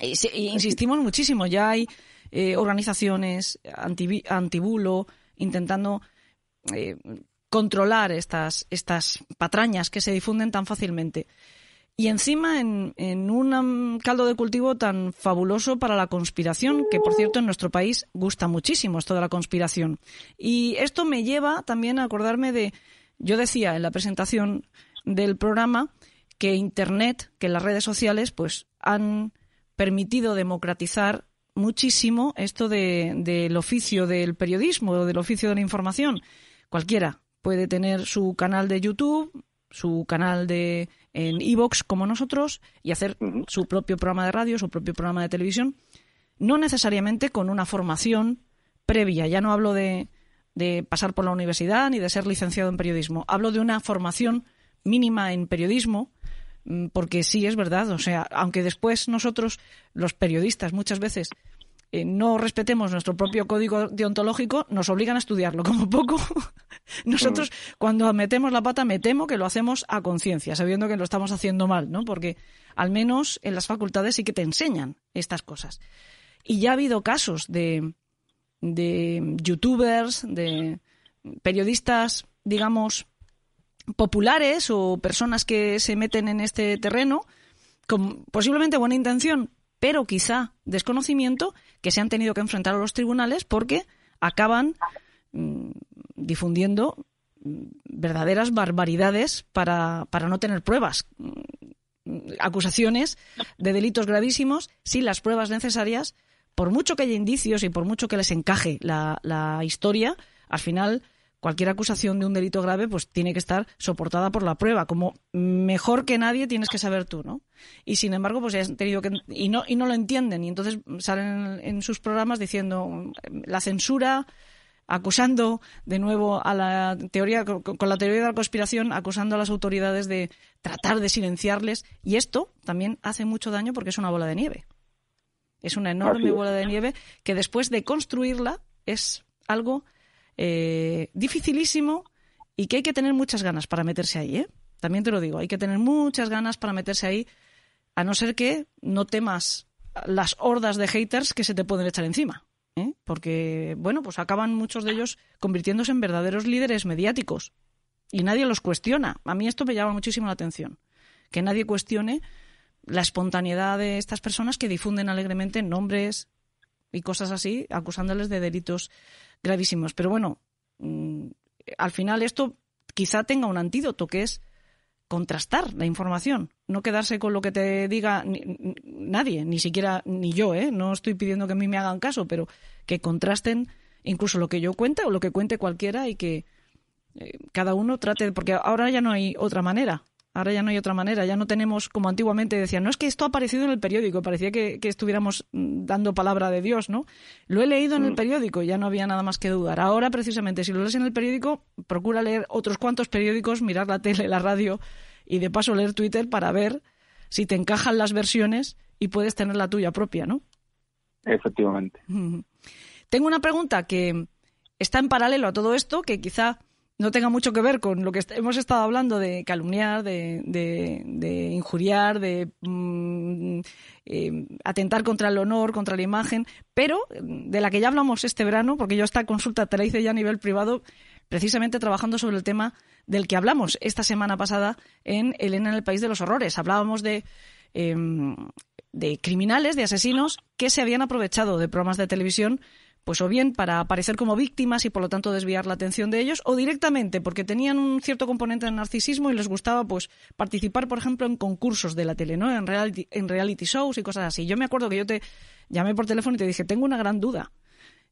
Insistimos muchísimo, ya hay eh, organizaciones anti, antibulo intentando eh, controlar estas, estas patrañas que se difunden tan fácilmente. Y encima en, en un caldo de cultivo tan fabuloso para la conspiración, que por cierto en nuestro país gusta muchísimo esto de la conspiración. Y esto me lleva también a acordarme de, yo decía en la presentación del programa, que Internet, que las redes sociales, pues han permitido democratizar muchísimo esto del de, oficio del periodismo o del oficio de la información. Cualquiera puede tener su canal de YouTube, su canal de en Evox como nosotros y hacer su propio programa de radio, su propio programa de televisión, no necesariamente con una formación previa. Ya no hablo de, de pasar por la universidad ni de ser licenciado en periodismo. Hablo de una formación mínima en periodismo, mm, porque sí es verdad, o sea, aunque después nosotros, los periodistas, muchas veces eh, no respetemos nuestro propio código deontológico, nos obligan a estudiarlo. Como poco, nosotros mm. cuando metemos la pata me temo que lo hacemos a conciencia, sabiendo que lo estamos haciendo mal, ¿no? Porque al menos en las facultades sí que te enseñan estas cosas. Y ya ha habido casos de, de youtubers, de, periodistas, digamos, populares o personas que se meten en este terreno con posiblemente buena intención, pero quizá desconocimiento, que se han tenido que enfrentar a los tribunales porque acaban mm, difundiendo mm, verdaderas barbaridades para, para no tener pruebas, mm, acusaciones de delitos gravísimos sin las pruebas necesarias, por mucho que haya indicios y por mucho que les encaje la, la historia, al final cualquier acusación de un delito grave pues tiene que estar soportada por la prueba, como mejor que nadie tienes que saber tú, ¿no? Y sin embargo, pues han tenido que y no y no lo entienden y entonces salen en, sus programas diciendo la censura acusando de nuevo a la teoría con la teoría de la conspiración acusando a las autoridades de tratar de silenciarles y esto también hace mucho daño porque es una bola de nieve. Es una enorme bola de nieve que después de construirla es algo eh, dificilísimo y que hay que tener muchas ganas para meterse ahí, ¿eh? También te lo digo, hay que tener muchas ganas para meterse ahí, a no ser que no temas las hordas de haters que se te pueden echar encima. ¿eh? Porque, bueno, pues acaban muchos de ellos convirtiéndose en verdaderos líderes mediáticos. Y nadie los cuestiona. A mí esto me llama muchísimo la atención. Que nadie cuestione la espontaneidad de estas personas que difunden alegremente nombres y cosas así, acusándoles de delitos gravísimos. Pero bueno, mm, al final esto quizá tenga un antídoto, que es contrastar la información, no quedarse con lo que te diga nadie, ni siquiera ni yo, ¿eh? no estoy pidiendo que a mí me hagan caso, pero que contrasten incluso lo que yo cuente o lo que cuente cualquiera y que eh, cada uno trate, porque ahora ya no hay otra manera. Ahora ya no hay otra manera, ya no tenemos como antiguamente decían, no es que esto ha aparecido en el periódico, parecía que, estuviéramos mm, dando palabra de Dios, ¿no? Lo he leído en el mm. periódico, ya no había nada más que dudar. Ahora, precisamente, si lo lees en el periódico, procura leer otros cuantos periódicos, mirar la tele, la radio y de paso leer Twitter para ver si te encajan las versiones y puedes tener la tuya propia, ¿no? Efectivamente. Tengo una pregunta que está en paralelo a todo esto, que quizá no tenga mucho que ver con lo que hemos estado hablando de calumniar, de, injuriar, de mm, eh, atentar contra el honor, contra la imagen, pero de la que ya hablamos este verano, porque yo esta consulta te la hice ya a nivel privado, precisamente trabajando sobre el tema del que hablamos esta semana pasada en Elena en el País de los Horrores. Hablábamos de, em, de criminales, de asesinos que se habían aprovechado de programas de televisión pues o bien para aparecer como víctimas y por lo tanto desviar la atención de ellos, o directamente porque tenían un cierto componente de narcisismo y les gustaba pues participar, por ejemplo, en concursos de la tele, ¿no? En reality, en reality shows y cosas así. Yo me acuerdo que yo te llamé por teléfono y te dije, tengo una gran duda.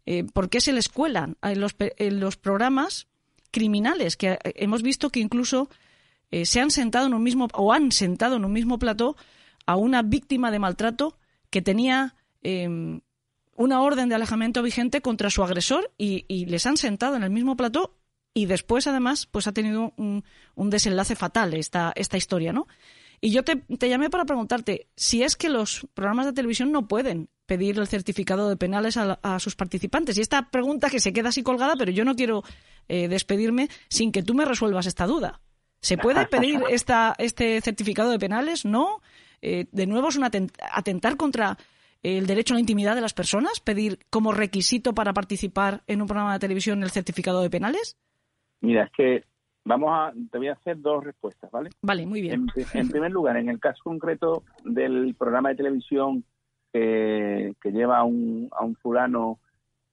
Eh, ¿Por qué se les cuelan en los, en los programas criminales? Que eh, hemos visto que incluso eh, se han sentado en un mismo, o han sentado en un mismo plató a una víctima de maltrato que tenía em, una orden de alejamiento vigente contra su agresor y, les han sentado en el mismo plató y después además pues ha tenido un, desenlace fatal esta, esta historia, ¿no? Y yo te, llamé para preguntarte si es que los programas de televisión no pueden pedir el certificado de penales a, sus participantes. Y esta pregunta que se queda así colgada, pero yo no quiero eh, despedirme sin que tú me resuelvas esta duda. ¿Se puede pedir esta, este certificado de penales? ¿No? Eh, de nuevo es un atentar contra el derecho a la intimidad de las personas? ¿Pedir como requisito para participar en un programa de televisión el certificado de penales? Mira, es que vamos a, te voy a hacer dos respuestas, ¿vale? Vale, muy bien. En, primer lugar, en el caso concreto del programa de televisión que, lleva a un, a un fulano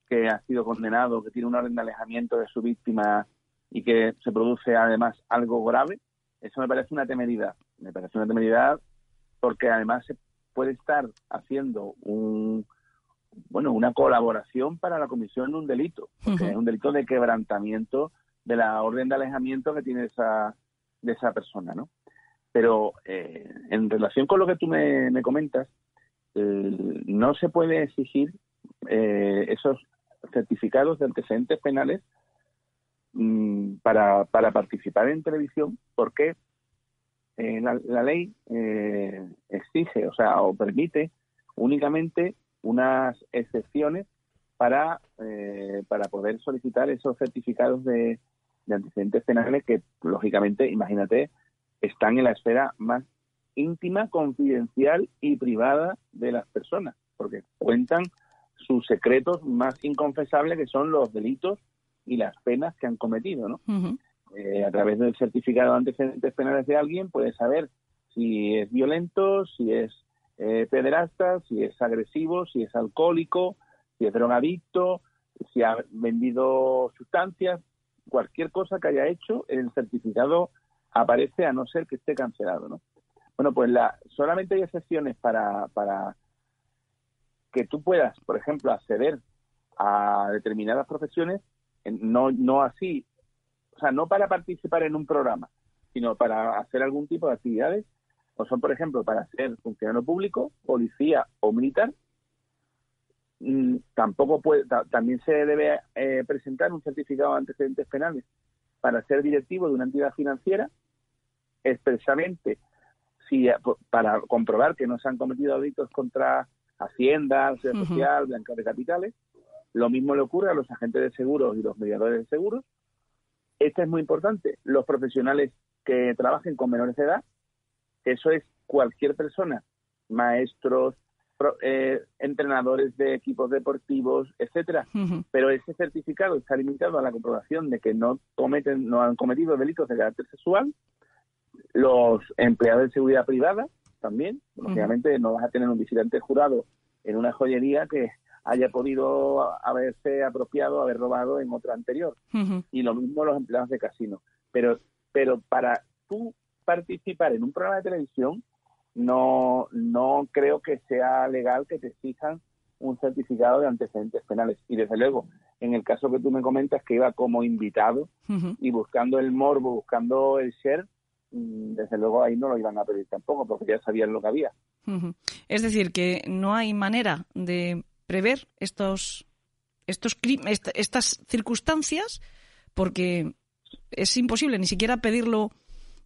que ha sido condenado, que tiene un orden de alejamiento de su víctima y que se produce además algo grave, eso me parece una temeridad. Me parece una temeridad porque además se puede estar haciendo un bueno una colaboración para la comisión de un delito, es un delito de quebrantamiento de la orden de alejamiento que tiene esa de esa persona, ¿no? Pero eh, en relación con lo que tú me, comentas, no se puede exigir eh, esos certificados de antecedentes penales mm, para, para participar en televisión. Porque eh, la, ley eh, exige, o sea, o permite únicamente unas excepciones para, eh, para poder solicitar esos certificados de, antecedentes penales que, lógicamente, imagínate, están en la esfera más íntima, confidencial y privada de las personas, porque cuentan sus secretos más inconfesables, que son los delitos y las penas que han cometido, ¿no? Eh, a través del certificado de antecedentes penales de alguien puedes saber si es violento, si es eh, pederasta, si es agresivo, si es alcohólico, si es drogadicto, si ha vendido sustancias, cualquier cosa que haya hecho, el certificado aparece a no ser que esté cancelado, ¿no? Bueno, pues la, solamente hay excepciones para, para que tú puedas, por ejemplo, acceder a determinadas profesiones, no, no así, o sea, no para participar en un programa, sino para hacer algún tipo de actividades, o son, por ejemplo, para ser funcionario público, policía o militar, mm, tampoco puede, también se debe eh, presentar un certificado de antecedentes penales para ser directivo de una entidad financiera, expresamente si, eh, para comprobar que no se han cometido delitos contra Hacienda, Social, Blanca de Capitales. Lo mismo le ocurre a los agentes de seguros y los mediadores de seguros. Este es muy importante. Los profesionales que trabajen con menores de edad, eso es cualquier persona, maestros, eh, entrenadores de equipos deportivos, etcétera. Pero ese certificado está limitado a la comprobación de que no cometen, no han cometido delitos de carácter sexual. Los empleados de seguridad privada también, obviamente no vas a tener un visitante jurado en una joyería que haya podido haberse apropiado, haber robado en otra anterior. Y lo mismo los empleados de casino. Pero, pero para tú participar en un programa de televisión, no, no creo que sea legal que te exijan un certificado de antecedentes penales. Y desde luego, en el caso que tú me comentas que iba como invitado y buscando el morbo, buscando el share, Mm, desde luego ahí no lo iban a pedir tampoco, porque ya sabían lo que había. Es decir, que no hay manera de prever estos, estos estas circunstancias, porque es imposible ni siquiera pedirlo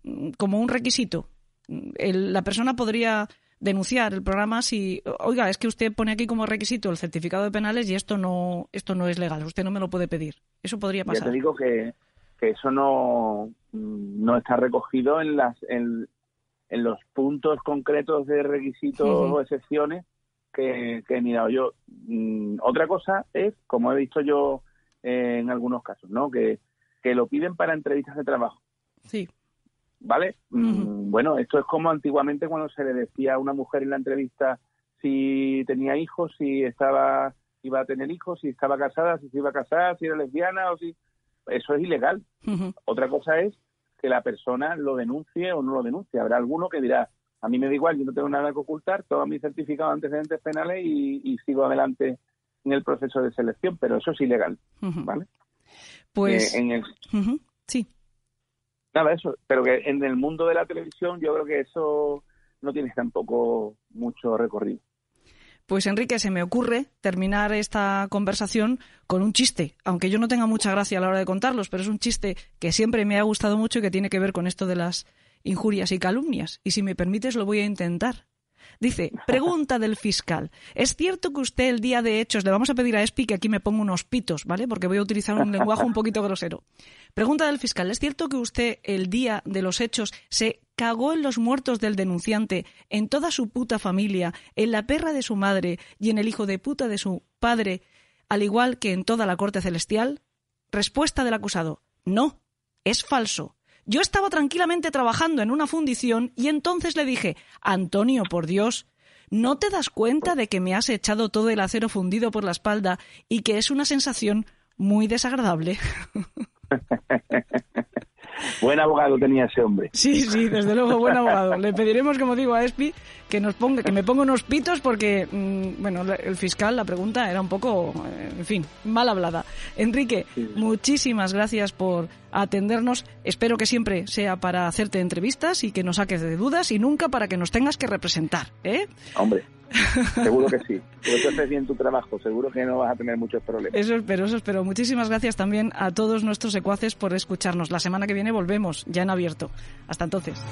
mm, como un requisito. la persona podría denunciar el programa si, oiga, es que usted pone aquí como requisito el certificado de penales y esto no, esto no es legal, usted no me lo puede pedir. Eso podría pasar. Ya te digo que que eso no, no está recogido en las en, los puntos concretos de requisitos o excepciones que, he mirado yo. Mm, otra cosa es, como he visto yo en algunos casos, ¿no? Que, que lo piden para entrevistas de trabajo. Sí. ¿Vale? Mm, bueno, esto es como antiguamente cuando se le decía a una mujer en la entrevista si tenía hijos, si estaba iba a tener hijos, si estaba casada, si se iba a casar, si era lesbiana o si eso es ilegal. Otra cosa es que la persona lo denuncie o no lo denuncie. Habrá alguno que dirá, a mí me da igual, yo no tengo nada que ocultar, todos mis certificados de antecedentes penales y, sigo adelante en el proceso de selección, pero eso es ilegal, ¿vale? Pues... Eh, en el... Sí. Nada, eso, pero que en el mundo de la televisión yo creo que eso no tiene tampoco mucho recorrido. Pues Enrique, se me ocurre terminar esta conversación con un chiste, aunque yo no tenga mucha gracia a la hora de contarlos, pero es un chiste que siempre me ha gustado mucho y que tiene que ver con esto de las injurias y calumnias. Y si me permites, lo voy a intentar. Dice, pregunta del fiscal. ¿Es cierto que usted el día de hechos, le vamos a pedir a Espi que aquí me ponga unos pitos, ¿vale? Porque voy a utilizar un lenguaje un poquito grosero. Pregunta del fiscal, ¿es cierto que usted el día de los hechos se cagó en los muertos del denunciante, en toda su puta familia, en la perra de su madre y en el hijo de puta de su padre, al igual que en toda la corte celestial? Respuesta del acusado, no, es falso. Yo estaba tranquilamente trabajando en una fundición y entonces le dije, Antonio, por Dios, ¿no te das cuenta de que me has echado todo el acero fundido por la espalda y que es una sensación muy desagradable? Buen abogado tenía ese hombre. Sí, sí, desde luego, buen abogado. Le pediremos, como digo, a Espi que nos ponga, que me ponga unos pitos porque, mm, bueno, el fiscal, la pregunta era un poco, eh, en fin, mal hablada. Enrique, muchísimas gracias por atendernos. Espero que siempre sea para hacerte entrevistas y que nos saques de dudas y nunca para que nos tengas que representar, ¿eh? Hombre, Seguro que sí. Pero tú haces bien tu trabajo, seguro que no vas a tener muchos problemas. Eso espero, eso espero. Muchísimas gracias también a todos nuestros secuaces por escucharnos. La semana que viene volvemos, ya en abierto. Hasta entonces.